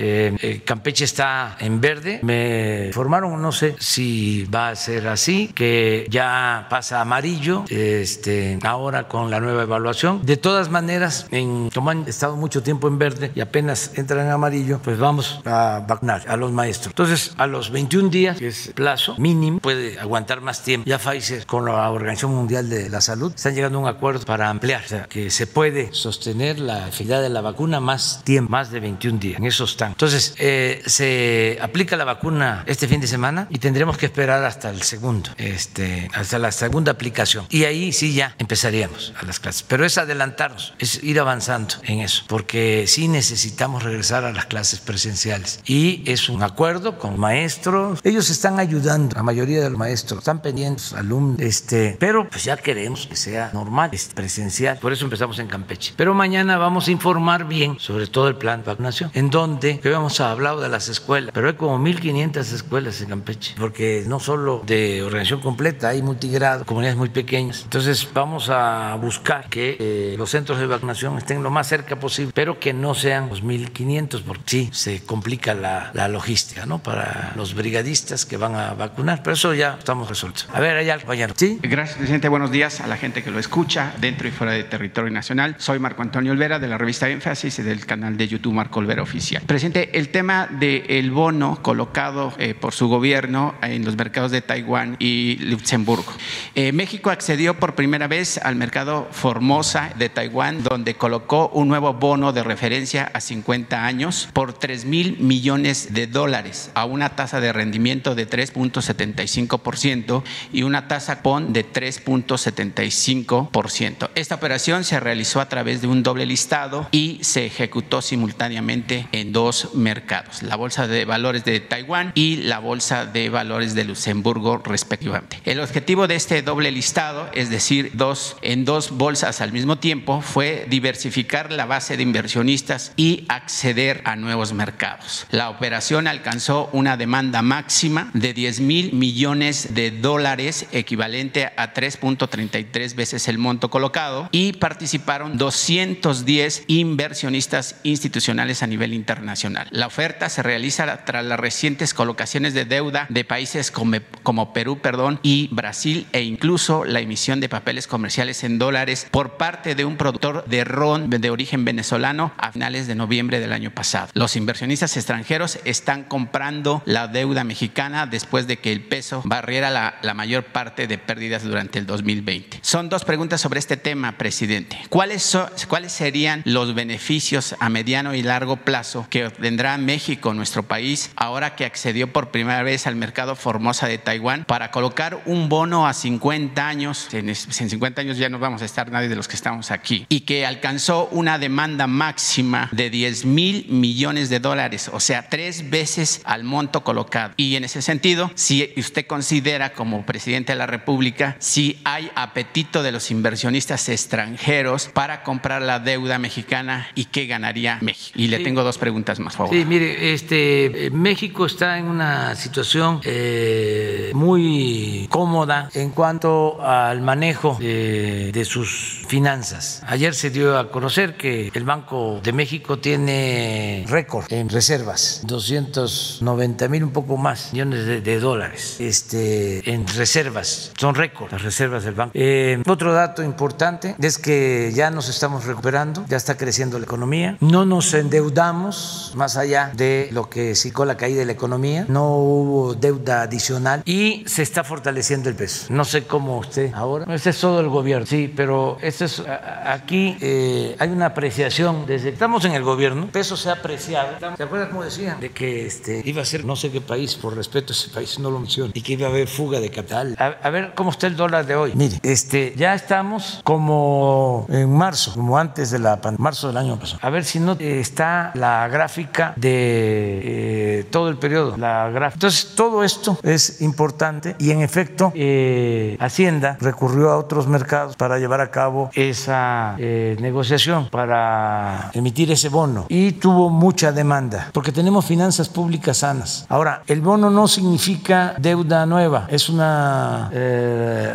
Campeche está en verde. Me informaron, no sé si va a ser así, que ya pasa amarillo, este, ahora con la nueva evaluación. De todas maneras, en, como han estado mucho tiempo en verde y apenas entran en amarillo, pues vamos a vacunar a los maestros. Entonces, a los 21 días, que es plazo mínimo, puede aguantar más tiempo. Ya Pfizer con la Organización Mundial de la Salud están llegando a un acuerdo para ampliar, o sea, que se puede sostener la efectividad de la vacuna más tiempo, más de 21 días. En eso están. Entonces, eh, se aplica la vacuna este fin de semana y tendremos que esperar hasta el segundo, este, hasta la segunda aplicación. Y ahí sí ya empezaríamos a las clases. Pero es adelantarnos, es ir avanzando en eso, porque sí necesitamos regresar a las clases presenciales. Y es un acuerdo con maestros. Ellos están ayudando, la mayoría de los maestros están pendientes, alumnos, este, pero pues ya queremos que sea normal, presencial. Por eso empezamos en Campeche. Pero mañana vamos a informar bien sobre todo el plan de vacunación, en donde que habíamos hablado de las escuelas, pero hay como 1.500 escuelas en Campeche, porque no solo de organización completa, hay multigrado, comunidades muy pequeñas. Entonces vamos a buscar que eh, los centros de vacunación estén lo más cerca posible, pero que no sean los 1.500, porque sí se complica la, la logística, ¿no? Para los brigadistas que van a vacunar, pero eso ya estamos resueltos. A ver, hay algo, compañero. Sí. Gracias, presidente. Buenos días a la gente que lo escucha dentro y fuera de territorio nacional. Soy Marco Antonio Olvera de la revista Énfasis y del canal de YouTube Marco Oficial. Presidente, el tema del bono colocado eh, por su gobierno en los mercados de Taiwán y Luxemburgo. Eh, México accedió por primera vez al mercado Formosa de Taiwán, donde colocó un nuevo bono de referencia a 50 años por 3 mil millones de dólares a una tasa de rendimiento de 3.75% y una tasa PON de 3.75%. Esta operación se realizó a través de un doble listado y se ejecutó simultáneamente en dos mercados, la Bolsa de Valores de Taiwán y la Bolsa de Valores de Luxemburgo respectivamente. El objetivo de este doble listado, es decir, dos en dos bolsas al mismo tiempo, fue diversificar la base de inversionistas y acceder a nuevos mercados. La operación alcanzó una demanda máxima de 10 mil millones de dólares, equivalente a 3.33 veces el monto colocado, y participaron 210 inversionistas institucionales a nivel internacional. La oferta se realiza tras las recientes colocaciones de deuda de países como, Perú perdón, y Brasil e incluso la emisión de papeles comerciales en dólares por parte de un productor de ron de origen venezolano a finales de noviembre del año pasado. Los inversionistas extranjeros están comprando la deuda mexicana después de que el peso barriera la, la mayor parte de pérdidas durante el 2020. Son dos preguntas sobre este tema, presidente. ¿Cuáles, son, ¿Cuáles serían los beneficios a mediano y largo plazo que obtendrá México, nuestro país, ahora que accedió por primera vez al mercado Formosa de Taiwán para colocar un bono a 50 años? En, en 50 años ya no vamos a estar nadie de los que estamos aquí. Y que alcanzó una demanda máxima de 10 mil millones de dólares, o sea, tres veces al monto colocado. Y en ese sentido, si usted considera como presidente de la República, si hay apetito de los inversionistas extranjeros para comprar la deuda mexicana y qué ganaría México. Le Sí. tengo dos preguntas más, por favor. Sí, mire, este, México está en una situación eh, muy cómoda en cuanto al manejo eh, de sus finanzas. Ayer se dio a conocer que el Banco de México tiene récord en reservas, 290 mil, un poco más, millones de, de dólares este, en reservas. Son récord las reservas del banco. Eh, otro dato importante es que ya nos estamos recuperando, ya está creciendo la economía. No nos endeudamos más allá de lo que significó la caída de la economía. No hubo deuda adicional y se está fortaleciendo el peso. No sé cómo usted ahora. Este es todo el gobierno, sí, pero esto es aquí eh, hay una apreciación desde que estamos en el gobierno. El peso se ha apreciado. ¿Se acuerdan cómo decían de que este, iba a ser no sé qué país por respeto a ese país no lo menciono y que iba a haber fuga de capital? A, a ver cómo está el dólar de hoy. Mire, este ya estamos como en marzo, como antes de la pandemia, marzo del año pasado. A ver si no eh, está la gráfica de eh, todo el periodo. Entonces, todo esto es importante y en efecto, eh, Hacienda recurrió a otros mercados para llevar a cabo esa eh, negociación, para emitir ese bono y tuvo mucha demanda porque tenemos finanzas públicas sanas. Ahora, el bono no significa deuda nueva, es una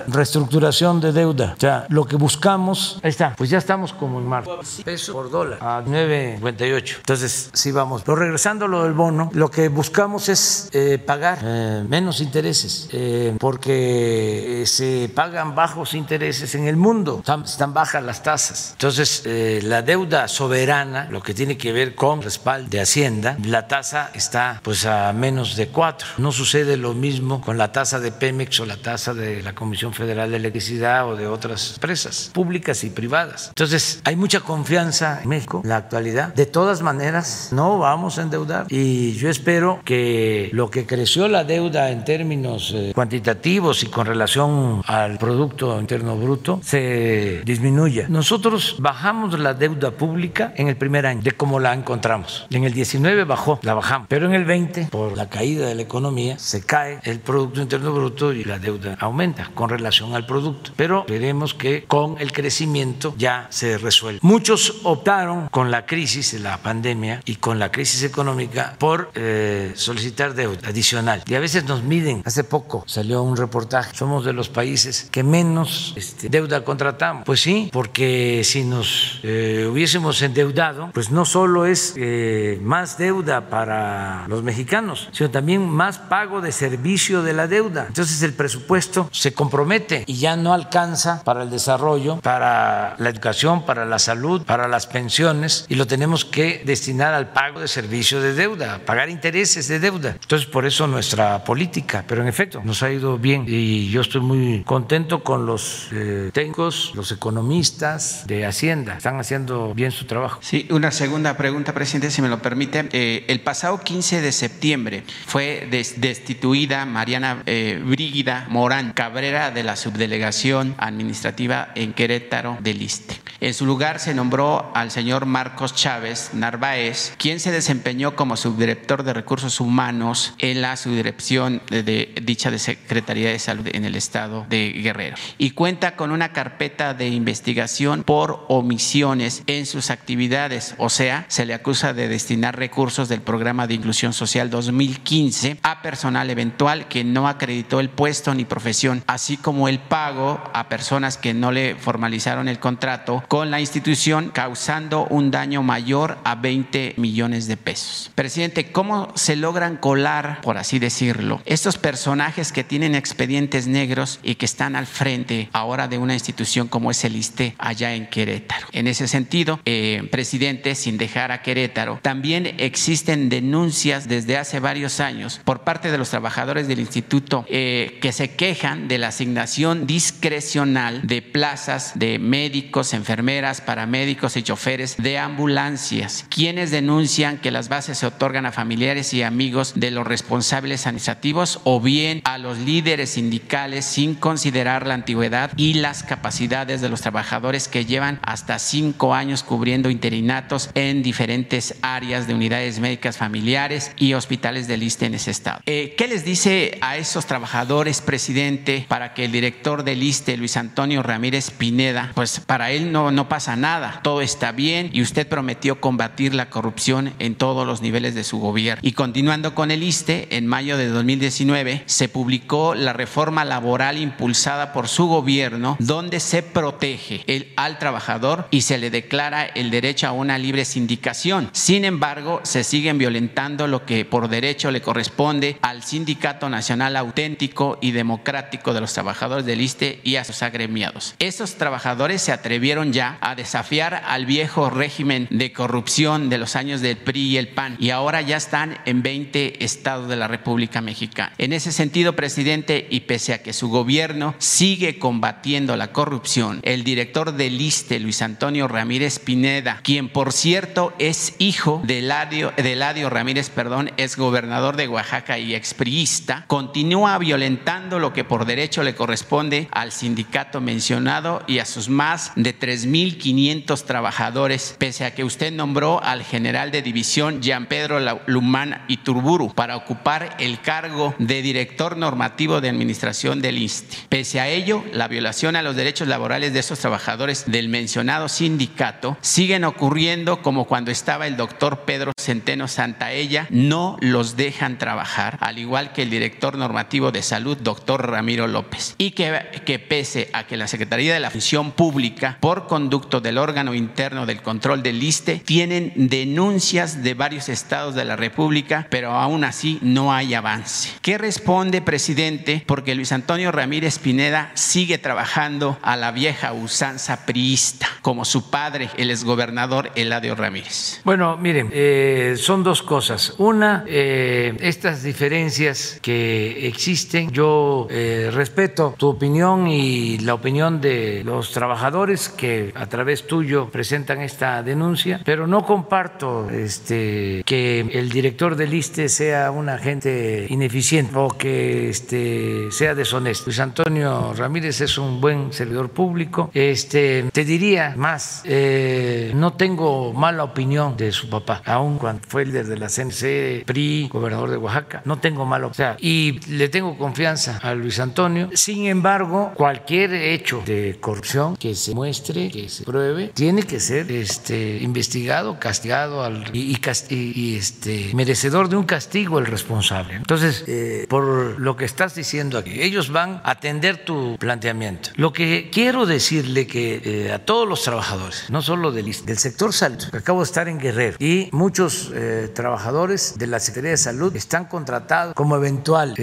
reestructuración de deuda. O sea, lo que buscamos, ahí está, pues ya estamos como en marzo, peso por dólar a 9.58. Entonces, sí vamos. Pero regresando a lo del bono, lo que buscamos es eh, pagar eh, menos intereses, eh, porque se pagan bajos intereses en el mundo, están, bajas las tasas. Entonces, la deuda soberana, lo que tiene que ver con respaldo de Hacienda, la tasa está pues a menos de cuatro. No sucede lo mismo con la tasa de Pemex o la tasa de la Comisión Federal de Electricidad o de otras empresas públicas y privadas. Entonces, hay mucha confianza en México en la actualidad. De todas maneras, no vamos a endeudar y yo espero que lo que creció la deuda en términos eh, cuantitativos y con relación al Producto Interno Bruto se disminuya. Nosotros bajamos la deuda pública en el primer año de cómo la encontramos. En el 19 bajó, la bajamos, pero en el 20, por la caída de la economía, se cae el Producto Interno Bruto y la deuda aumenta con relación al producto. Pero veremos que con el crecimiento ya se resuelve. Muchos optaron con la crisis la pandemia y con la crisis económica por eh, solicitar deuda adicional. Y a veces nos miden. Hace poco salió un reportaje. Somos de los países que menos este, deuda contratamos. Pues sí, porque si nos eh, hubiésemos endeudado, pues no solo es eh, más deuda para los mexicanos, sino también más pago de servicio de la deuda. Entonces el presupuesto se compromete y ya no alcanza para el desarrollo, para la educación, para la salud, para las pensiones y lo tenemos que destinar al pago de servicio de deuda, pagar intereses de deuda. Entonces por eso nuestra política, pero en efecto nos ha ido bien y yo estoy muy contento con los eh, técnicos, los economistas de Hacienda, están haciendo bien su trabajo. Sí, una segunda pregunta, presidente, si me lo permite. Eh, el pasado 15 de septiembre fue destituida Mariana eh, Brígida Morán Cabrera de la subdelegación administrativa en Querétaro del ISTE. En su lugar se nombró al señor Marcos Chávez Narváez, quien se desempeñó como subdirector de recursos humanos en la subdirección de, dicha de Secretaría de Salud en el estado de Guerrero. Y cuenta con una carpeta de investigación por omisiones en sus actividades, o sea, se le acusa de destinar recursos del programa de inclusión social 2015 a personal eventual que no acreditó el puesto ni profesión, así como el pago a personas que no le formalizaron el contrato con la institución, causando un daño mayor a 20 millones de pesos. Presidente, ¿cómo se logran colar, por así decirlo, estos personajes que tienen expedientes negros y que están al frente ahora de una institución como es el ISTE allá en Querétaro? En ese sentido, eh, presidente, sin dejar a Querétaro, también existen denuncias desde hace varios años por parte de los trabajadores del instituto eh, que se quejan de la asignación discrecional de plazas de médicos, enfermeras, paramédicos y choferes de ambulancias, quienes denuncian que las bases se otorgan a familiares y amigos de los responsables administrativos o bien a los líderes sindicales sin considerar la antigüedad y las capacidades de los trabajadores que llevan hasta cinco años cubriendo interinatos en diferentes áreas de unidades médicas familiares y hospitales del ISTE en ese estado. Eh, ¿Qué les dice a esos trabajadores, presidente, para que el director del ISTE, Luis Antonio Ramírez Pineda, pues para él no no, pasa nada, todo está bien y usted prometió combatir la corrupción en todos los niveles de su gobierno. Y continuando con el ISTE, en mayo de 2019 se publicó la reforma laboral impulsada por su gobierno donde se protege el, al trabajador y se le declara el derecho a una libre sindicación. Sin embargo, se siguen violentando lo que por derecho le corresponde al Sindicato Nacional Auténtico y Democrático de los Trabajadores del ISTE y a sus agremiados. Esos trabajadores se atrevieron ya a desafiar al viejo régimen de corrupción de los años del PRI y el PAN y ahora ya están en 20 estados de la República Mexicana. En ese sentido, presidente, y pese a que su gobierno sigue combatiendo la corrupción, el director del ISTE, Luis Antonio Ramírez Pineda, quien por cierto es hijo de Eladio, Ramírez, perdón, es gobernador de Oaxaca y expriista, continúa violentando lo que por derecho le corresponde al sindicato mencionado y a sus más de 3.500 trabajadores, pese a que usted nombró al general de división Jean Pedro Lumán Iturburu para ocupar el cargo de director normativo de administración del INSTE. Pese a ello, la violación a los derechos laborales de esos trabajadores del mencionado sindicato siguen ocurriendo como cuando estaba el doctor Pedro Centeno Santaella, no los dejan trabajar, al igual que el director normativo de salud, doctor Ramiro López. Y que, que pese a que la Secretaría de la Función Pública, por conducto del órgano interno del control del ISTE tienen denuncias de varios estados de la República, pero aún así no hay avance. ¿Qué responde, presidente? Porque Luis Antonio Ramírez Pineda sigue trabajando a la vieja usanza priista, como su padre, el exgobernador Eladio Ramírez? Bueno, miren, eh, son dos cosas. Una, eh, estas diferencias que existen, yo eh, respeto tu opinión y la opinión de los trabajadores que a través tuyo presentan esta denuncia, pero no comparto este, que el director del ISTE sea un agente ineficiente o que este, sea deshonesto. Luis Antonio Ramírez es un buen servidor público. Este, te diría más, eh, no tengo mala opinión de su papá, aun cuando fue líder de la CNC, PRI, gobernador de Oaxaca, no tengo mala opinión. y le tengo confianza a Luis Antonio. Sin embargo, cualquier hecho de corrupción que se muestre, que se pruebe, tiene que ser este, investigado, castigado al, y, y, este, merecedor de un castigo el responsable. Entonces, eh, por lo que estás diciendo aquí, ellos van a atender tu planteamiento. Lo que quiero decirle que eh, a todos los trabajadores, no solo del, del sector salud, acabo de estar en Guerrero y muchos eh, trabajadores de la Secretaría de Salud están contratados como eventual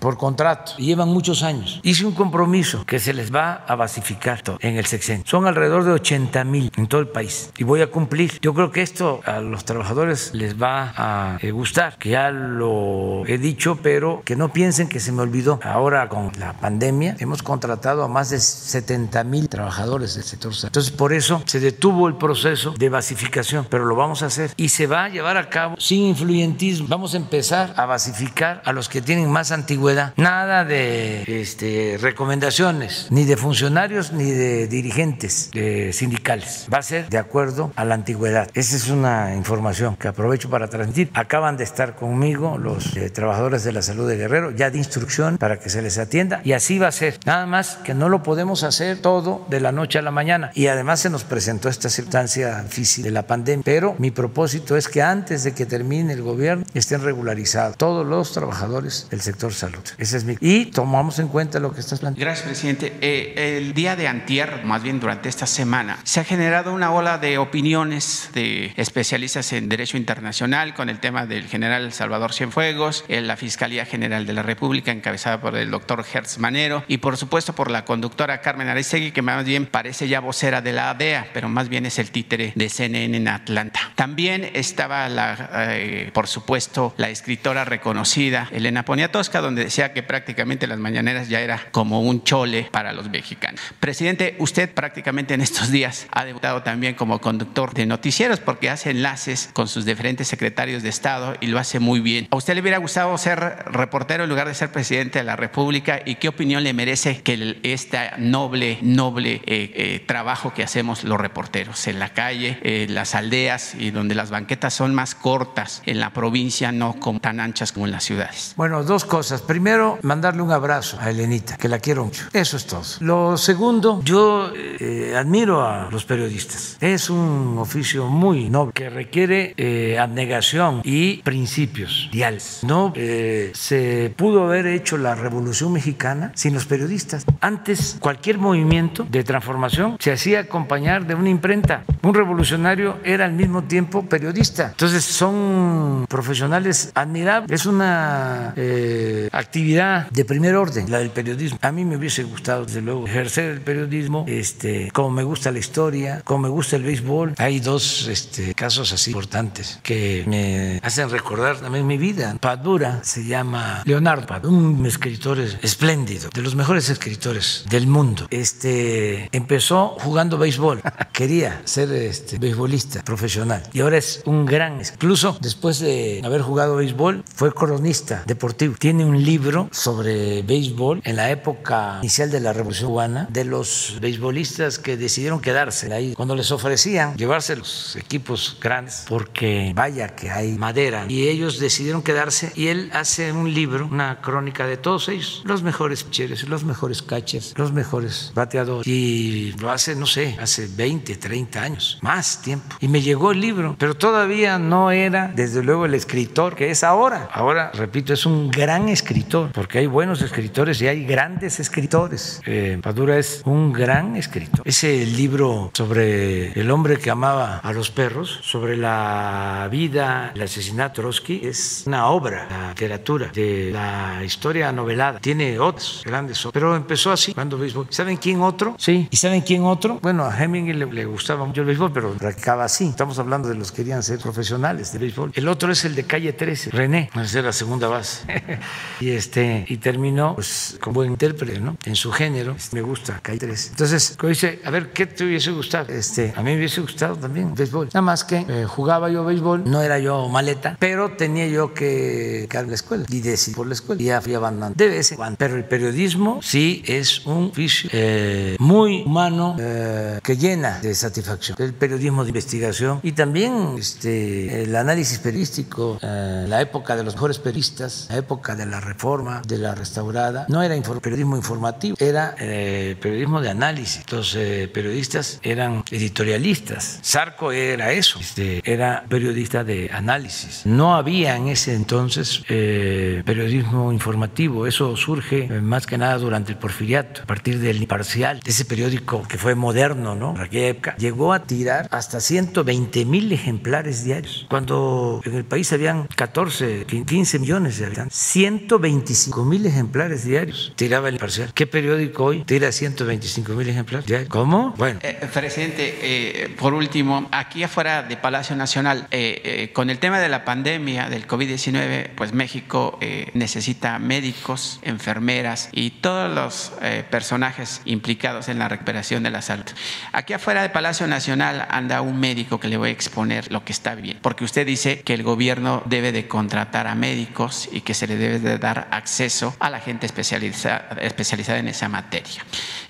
por contrato y llevan muchos años. Hice un compromiso que se les va a basificar en el sexenio. Son alrededor de 80 mil en todo el país y voy a cumplir. Yo creo que esto a los trabajadores les va a gustar, que ya lo he dicho, pero que no piensen que se me olvidó. Ahora con la pandemia hemos contratado a más de 70 mil trabajadores del sector salud. Entonces por eso se detuvo el proceso de basificación, pero lo vamos a hacer y se va a llevar a cabo sin influyentismo. Vamos a empezar a basificar a los que tienen más antigüedad. Nada de este, recomendaciones, ni de funcionarios ni de dirigentes sindicales. Va a ser de acuerdo a la antigüedad. Esa es una información que aprovecho para transmitir. Acaban de estar conmigo los eh, trabajadores de la salud de Guerrero, ya de instrucción para que se les atienda y así va a ser. Nada más que no lo podemos hacer todo de la noche a la mañana y además se nos presentó esta circunstancia difícil de la pandemia. Pero mi propósito es que antes de que termine el gobierno estén regularizados todos los trabajadores del sector salud. Ese es mi y tomamos en cuenta lo que estás planteando. Gracias, presidente. Eh, el día de antier, más bien durante esta semana, se ha generado una ola de opiniones de especialistas en derecho internacional con el tema del general Salvador Cienfuegos, en la Fiscalía General de la República encabezada por el doctor Hertz Manero y por supuesto por la conductora Carmen Aristegui que más bien parece ya vocera de la ADEA, pero más bien es el títere de CNN en Atlanta. También estaba la, eh, por supuesto, la escritora reconocida Elena Poniatowska, donde decía que prácticamente las mañaneras ya era como un chole para los mexicanos. Presidente, usted prácticamente en estos días ha debutado también como conductor de noticieros porque hace enlaces con sus diferentes secretarios de Estado y lo hace muy bien. ¿A usted le hubiera gustado ser reportero en lugar de ser presidente de la República y qué opinión le merece que este noble, noble eh, eh, trabajo que hacemos los reporteros en la calle, en las aldeas y donde las banquetas son más cortas en la provincia, no tan anchas como en las ciudades? Bueno, dos cosas. Primero, mandarle un abrazo a Elenita, que la quiero mucho. Eso es todo. Lo segundo, yo eh, admiro a los periodistas. Es un oficio muy noble que requiere eh, abnegación y principios diales. No eh, se pudo haber hecho la revolución mexicana sin los periodistas. Antes, cualquier movimiento de transformación se hacía acompañar de una imprenta. Un revolucionario era al mismo tiempo periodista. Entonces, son profesionales admirables. Es una eh, actividad de primer orden, la del periodismo. A mí me hubiese gustado, desde luego, ejercer el periodismo, este, como me gusta la historia, como me gusta el béisbol. Hay dos este, casos así importantes que me hacen recordar también mi vida. Padura se llama Leonardo Padura, un escritor espléndido, de los mejores escritores del mundo. Este, empezó jugando béisbol, [laughs] quería ser este, beisbolista profesional y ahora es un gran, incluso después de haber jugado béisbol, fue cronista deportivo. Tiene un libro sobre béisbol en la época inicial de la Revolución Cubana de los beisbolistas que decidieron quedarse ahí cuando les ofrecían llevarse los equipos grandes porque vaya que hay madera y ellos decidieron quedarse y él hace un libro, una crónica de todos ellos, los mejores pitchers, los mejores catchers, los mejores bateadores y lo hace, no sé, hace 20, 30 años, más tiempo. Y me llegó el libro, pero todavía no era desde luego el escritor que es ahora. Ahora, repito, es un gran escritor porque hay buenos escritores y hay grandes escritores. Eh, Padura es un gran escritor. Ese libro sobre el hombre que amaba a los perros, sobre la vida, el asesinato de Trotsky, es una obra, la literatura de la historia novelada. Tiene otros grandes obras. Pero empezó así, jugando béisbol. ¿Saben quién otro? Sí. ¿Y saben quién otro? Bueno, a Hemingway le, le gustaba mucho el béisbol, pero practicaba así. Estamos hablando de los que querían ser profesionales de béisbol. El otro es el de calle 13, René, ser la segunda base. [laughs] y este y terminó pues con buen intérprete, ¿no? En su género, me gusta calle 13. Entonces, dice, a ver, ¿qué te hubiese gustado? Este, a mí me hubiese gustado también béisbol. Nada más que eh, jugaba yo béisbol, no era yo maleta, pero tenía yo que quedar en la escuela y decidí por la escuela y ya fui abandonando de vez en cuando. Pero el periodismo sí es un oficio eh, muy humano eh, que llena de satisfacción. El periodismo de investigación y también este, el análisis periodístico, eh, la época de los mejores periodistas, la época de la reforma, de la restaurada, no era infor- periodismo informativo, era eh, periodismo de análisis. Los eh, periodistas eran editorialistas. Sarco era eso, este, era periodista de análisis. No había en ese entonces eh, periodismo informativo, eso surge eh, más que nada durante el porfiriato, a partir del imparcial, ese periódico que fue moderno, ¿no? En aquella época, llegó a tirar hasta 120 mil ejemplares diarios, cuando en el país habían 14, 15 millones de habitantes. 125 mil ejemplares diarios tiraba el imparcial. ¿Qué periódico hoy tira 125 mil ejemplares diarios? ¿Cómo? Bueno. Eh, presidente, eh, por último, aquí afuera de Palacio Nacional, eh, eh, con el tema de la pandemia del COVID-19, pues México eh, necesita médicos, enfermeras y todos los personajes implicados en la recuperación de la salud. Aquí afuera de Palacio Nacional anda un médico que le voy a exponer lo que está bien, porque usted dice que el gobierno debe de contratar a médicos y que se le debe de dar acceso a la gente especializa- especializada en esa materia.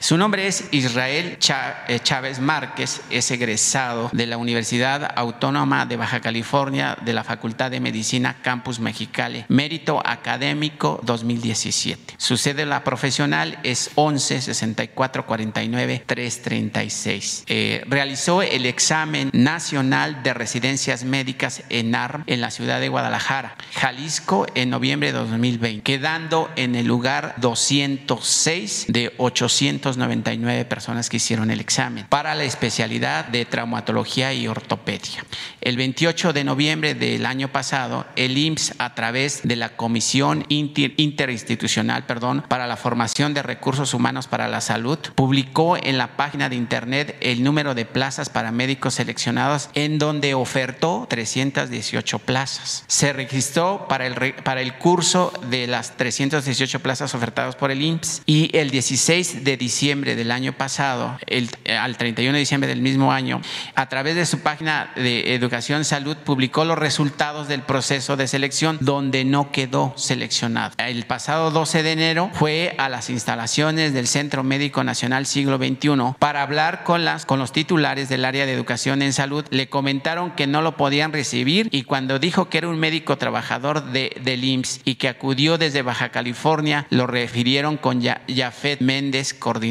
Su nombre es Israel eh, Chávez Márquez, es egresado de la Universidad Autónoma de Baja California de la Facultad de Medicina Campus Mexicali, mérito académico 2017. Su cédula profesional es 11 64 49 336. Eh, realizó el examen nacional de residencias médicas en ARM en la ciudad de Guadalajara, Jalisco, en noviembre de 2020, quedando en el lugar 206 de 899 personas que hicieron el examen para la especialidad de traumatología y ortopedia. El 28 de noviembre del año pasado, el IMSS, a través de la Comisión Inter- Interinstitucional perdón, para la Formación de Recursos Humanos para la Salud, publicó en la página de Internet el número de plazas para médicos seleccionados, en donde ofertó 318 plazas. Se registró para el, para el curso de las 318 plazas ofertadas por el IMSS y el 16 de diciembre del año pasado, el- al 31 de diciembre del mismo año, a través de su página de Educación Salud, publicó los resultados del proceso de selección donde no quedó seleccionado. El pasado 12 de enero fue a las instalaciones del Centro Médico Nacional Siglo XXI para hablar con, las, con los titulares del área de educación en salud. Le comentaron que no lo podían recibir y cuando dijo que era un médico trabajador de, del IMSS y que acudió desde Baja California, lo refirieron con Jafet Méndez, coordinador,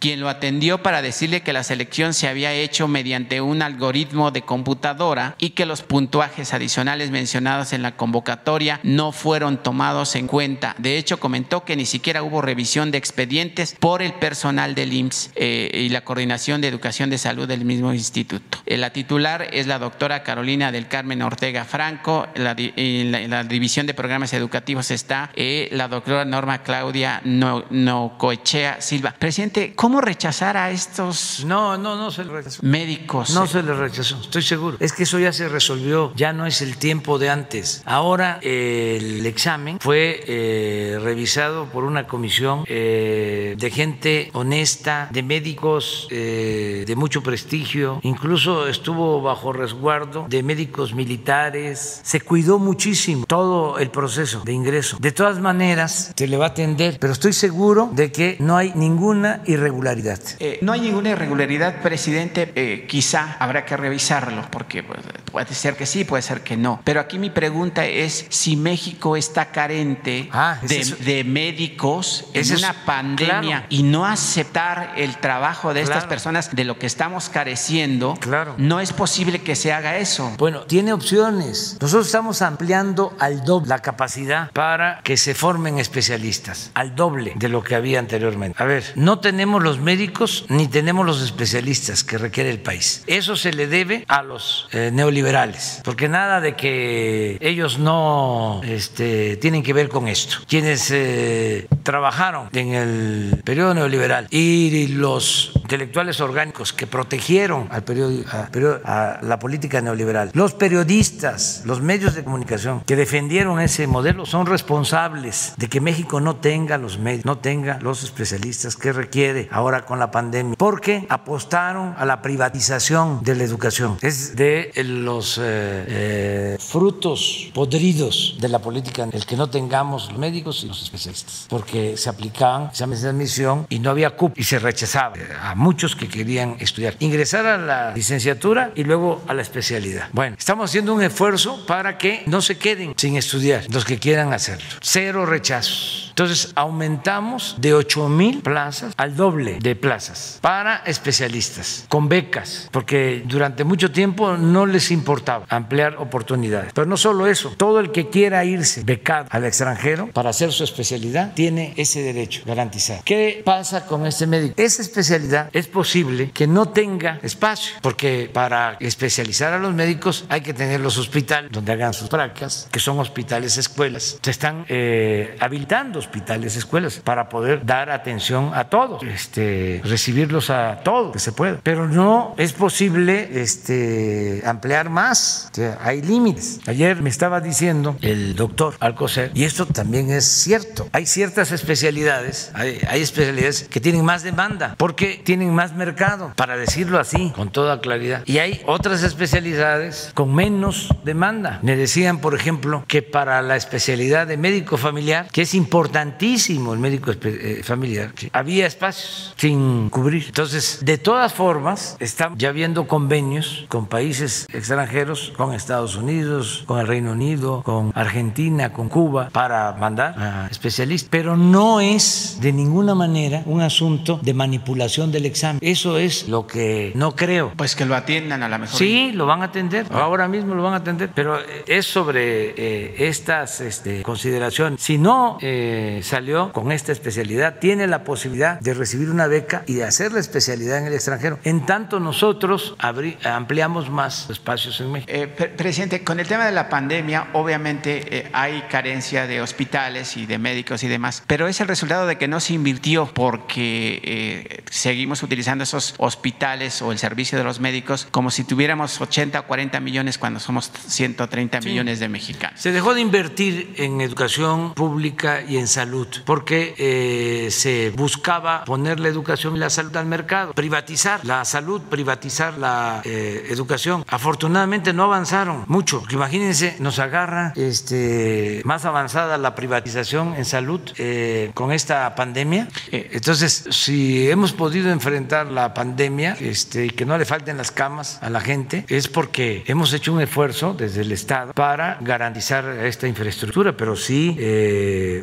quien lo atendió para decirle que la selección se había hecho mediante un algoritmo de computadora y que los puntuajes adicionales mencionados en la convocatoria no fueron tomados en cuenta. De hecho, comentó que ni siquiera hubo revisión de expedientes por el personal del IMSS eh, y la coordinación de educación de salud del mismo instituto. Eh, la titular es la doctora Carolina del Carmen Ortega Franco, en la, división de programas educativos está eh, la doctora Norma Claudia no, Nocoechea Silva. Presidente, ¿cómo rechazar a estos No, no, no se le rechazó. médicos? No se le rechazó, estoy seguro. Es que eso ya se resolvió, ya no es el tiempo de antes. Ahora eh, el examen fue eh, revisado por una comisión eh, de gente honesta, de médicos de mucho prestigio, incluso estuvo bajo resguardo de médicos militares. Se cuidó muchísimo todo el proceso de ingreso. De todas maneras, se le va a atender, pero estoy seguro de que no hay ninguna irregularidad. Eh, no hay ninguna irregularidad, presidente. Eh, quizá habrá que revisarlo, porque pues, puede ser que sí, puede ser que no. Pero aquí mi pregunta es si México está carente Ah, de, es- de médicos en es- una pandemia claro. y no aceptar el trabajo de estas Claro. personas de lo que estamos careciendo, Claro. no es posible que se haga eso. Bueno, tiene opciones. Nosotros estamos ampliando al doble la capacidad para que se formen especialistas, al doble de lo que había anteriormente. A ver, no no tenemos los médicos ni tenemos los especialistas que requiere el país. Eso se le debe a los eh, neoliberales, porque nada de que ellos no este, tienen que ver con esto. Quienes eh, trabajaron en el periodo neoliberal y los intelectuales orgánicos que protegieron al periodo, a la política neoliberal, los periodistas, los medios de comunicación que defendieron ese modelo son responsables de que México no tenga los medios, no tenga los especialistas que requiere ahora con la pandemia, porque apostaron a la privatización de la educación. Es de los eh, eh, frutos podridos de la política el que no tengamos los médicos y los especialistas, porque se aplicaban exámenes de admisión y no había CUP y se rechazaba a muchos que querían estudiar, ingresar a la licenciatura y luego a la especialidad. Bueno, estamos haciendo un esfuerzo para que no se queden sin estudiar los que quieran hacerlo. Cero rechazos. Entonces aumentamos de 8 mil plazas al doble de plazas para especialistas, con becas, porque durante mucho tiempo no les importaba ampliar oportunidades. Pero no solo eso, todo el que quiera irse becado al extranjero para hacer su especialidad tiene ese derecho garantizado. ¿Qué pasa con este médico? Esa especialidad es posible que no tenga espacio, porque para especializar a los médicos hay que tener los hospitales donde hagan sus prácticas, que son hospitales escuelas. Se están eh, habilitando hospitales, escuelas, para poder dar atención a todos, este, recibirlos a todos que se pueda. Pero no es posible este, ampliar más, hay límites. Ayer me estaba diciendo el doctor Alcocer, y esto también es cierto, hay ciertas especialidades, hay, hay especialidades que tienen más demanda porque tienen más mercado, para decirlo así, con toda claridad. Y hay otras especialidades con menos demanda. Me decían, por ejemplo, que para la especialidad de médico familiar, que es importante, importantísimo el médico eh, familiar, había espacios sin cubrir. Entonces, de todas formas, están ya habiendo convenios con países extranjeros, con Estados Unidos, con el Reino Unido, con Argentina, con Cuba, para mandar a especialistas. Pero no es de ninguna manera un asunto de manipulación del examen. Eso es lo que no creo. Pues que lo atiendan a la mejor. Sí, lo van a atender. Ahora mismo lo van a atender. Pero es sobre eh, estas este, consideraciones. Si no eh, salió con esta especialidad tiene la posibilidad de recibir una beca y de hacer la especialidad en el extranjero. En tanto nosotros ampliamos más espacios en México. Eh, presidente, con el tema de la pandemia, obviamente eh, hay carencia de hospitales y de médicos y demás, pero es el resultado de que no se invirtió porque eh, seguimos utilizando esos hospitales o el servicio de los médicos como si tuviéramos 80 o 40 millones cuando somos 130 millones de mexicanos. Se dejó de invertir en educación pública y en salud, porque eh, se buscaba poner la educación y la salud al mercado, privatizar la salud, privatizar la eh, educación. Afortunadamente no avanzaron mucho. Imagínense, nos agarra este, más avanzada la privatización en salud eh, con esta pandemia. entonces, si hemos podido enfrentar la pandemia este, que no le falten las camas a la gente, es porque hemos hecho un esfuerzo desde el Estado para garantizar esta infraestructura, pero sí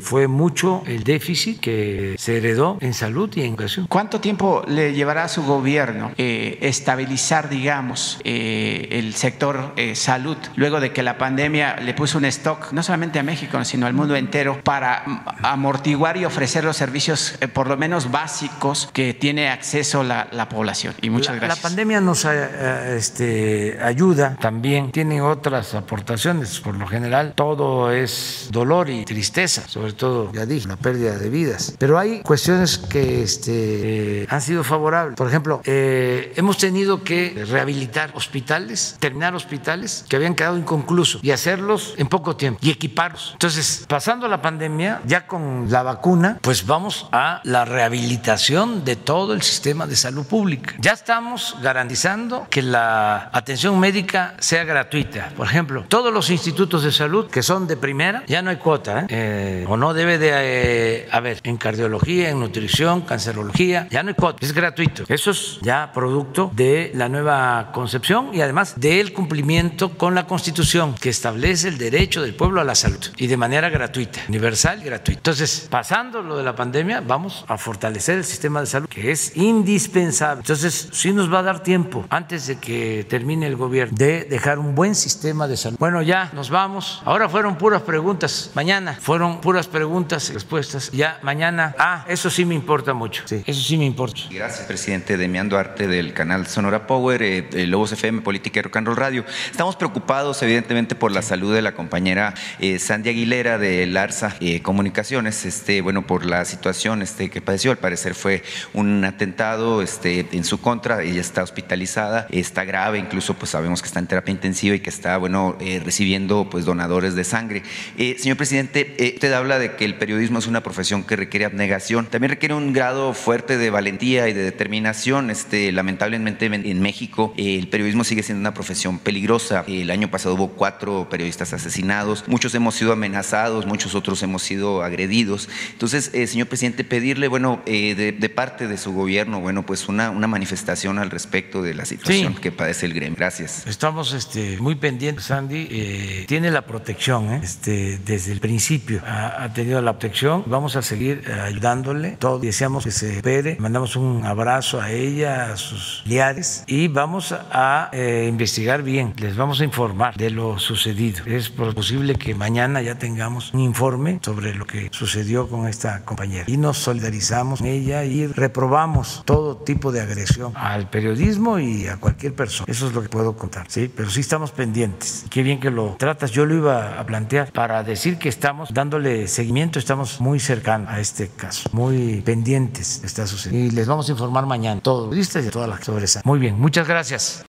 fue mucho el déficit que se heredó en salud y en educación. ¿Cuánto tiempo le llevará a su gobierno eh, estabilizar, digamos, eh, el sector eh, salud luego de que la pandemia le puso un stock no solamente a México, sino al mundo entero para amortiguar y ofrecer los servicios por lo menos básicos que tiene acceso la, la población? Y muchas gracias. La pandemia nos este, ayuda también, tiene otras aportaciones, por lo general todo es dolor y tristeza, sobre todo ya dije, la pérdida de vidas. Pero hay cuestiones que este, eh, han sido favorables. Por ejemplo, eh, hemos tenido que rehabilitar hospitales, terminar hospitales que habían quedado inconclusos y hacerlos en poco tiempo y equiparlos. Entonces, pasando la pandemia, ya con la vacuna, pues vamos a la rehabilitación de todo el sistema de salud pública. Ya estamos garantizando que la atención médica sea gratuita. Por ejemplo, todos los institutos de salud que son de primera, ya no hay cuota, ¿eh? o no debe de eh, haber en cardiología, en nutrición, cancerología, ya no hay cuota, es gratuito. Eso es ya producto de la nueva concepción y además del cumplimiento con la Constitución que establece el derecho del pueblo a la salud y de manera gratuita, universal y gratuita. Entonces, pasando lo de la pandemia, vamos a fortalecer el sistema de salud que es indispensable. Entonces, sí nos va a dar tiempo antes de que termine el gobierno de dejar un buen sistema de salud. Bueno, ya nos vamos. Ahora fueron puras preguntas. Mañana fueron puras preguntas preguntas y respuestas. Ya mañana, ah, eso sí me importa mucho. Sí, eso sí me importa. Gracias, presidente. Demián Duarte del canal Sonora Power, eh, Lobos FM, Política y Rock and Roll Radio. Estamos preocupados, evidentemente, por la salud de la compañera eh, Sandy Aguilera de Larsa eh, Comunicaciones, este, bueno, por la situación este, que padeció. Al parecer fue un atentado este, en su contra. Ella está hospitalizada, está grave, incluso pues sabemos que está en terapia intensiva y que está, bueno, eh, recibiendo pues donadores de sangre. Eh, señor presidente, eh, usted habla de que el periodismo es una profesión que requiere abnegación. También requiere un grado fuerte de valentía y de determinación. Este, lamentablemente en México el periodismo sigue siendo una profesión peligrosa. El año pasado hubo cuatro periodistas asesinados. Muchos hemos sido amenazados, muchos otros hemos sido agredidos. Entonces, señor presidente, pedirle, bueno, de, parte de su gobierno, bueno, pues una, una manifestación al respecto de la situación que padece el gremio. Gracias. Estamos este, muy pendientes, Sandy. Eh, tiene la protección ¿eh? este, desde el principio. Ha, tenido la protección. Vamos a seguir eh, ayudándole. Todos deseamos que se opere. Mandamos un abrazo a ella, a sus familiares y vamos a investigar bien. Les vamos a informar de lo sucedido. Es posible que mañana ya tengamos un informe sobre lo que sucedió con esta compañera. Y nos solidarizamos con ella y reprobamos todo tipo de agresión al periodismo y a cualquier persona. Eso es lo que puedo contar, ¿sí? Pero sí estamos pendientes. Qué bien que lo tratas. Yo lo iba a plantear para decir que estamos dándole seguimiento, estamos muy cercanos a este caso, muy pendientes está sucediendo. Y les vamos a informar mañana, todos los y todas las sobre Muy bien, muchas gracias.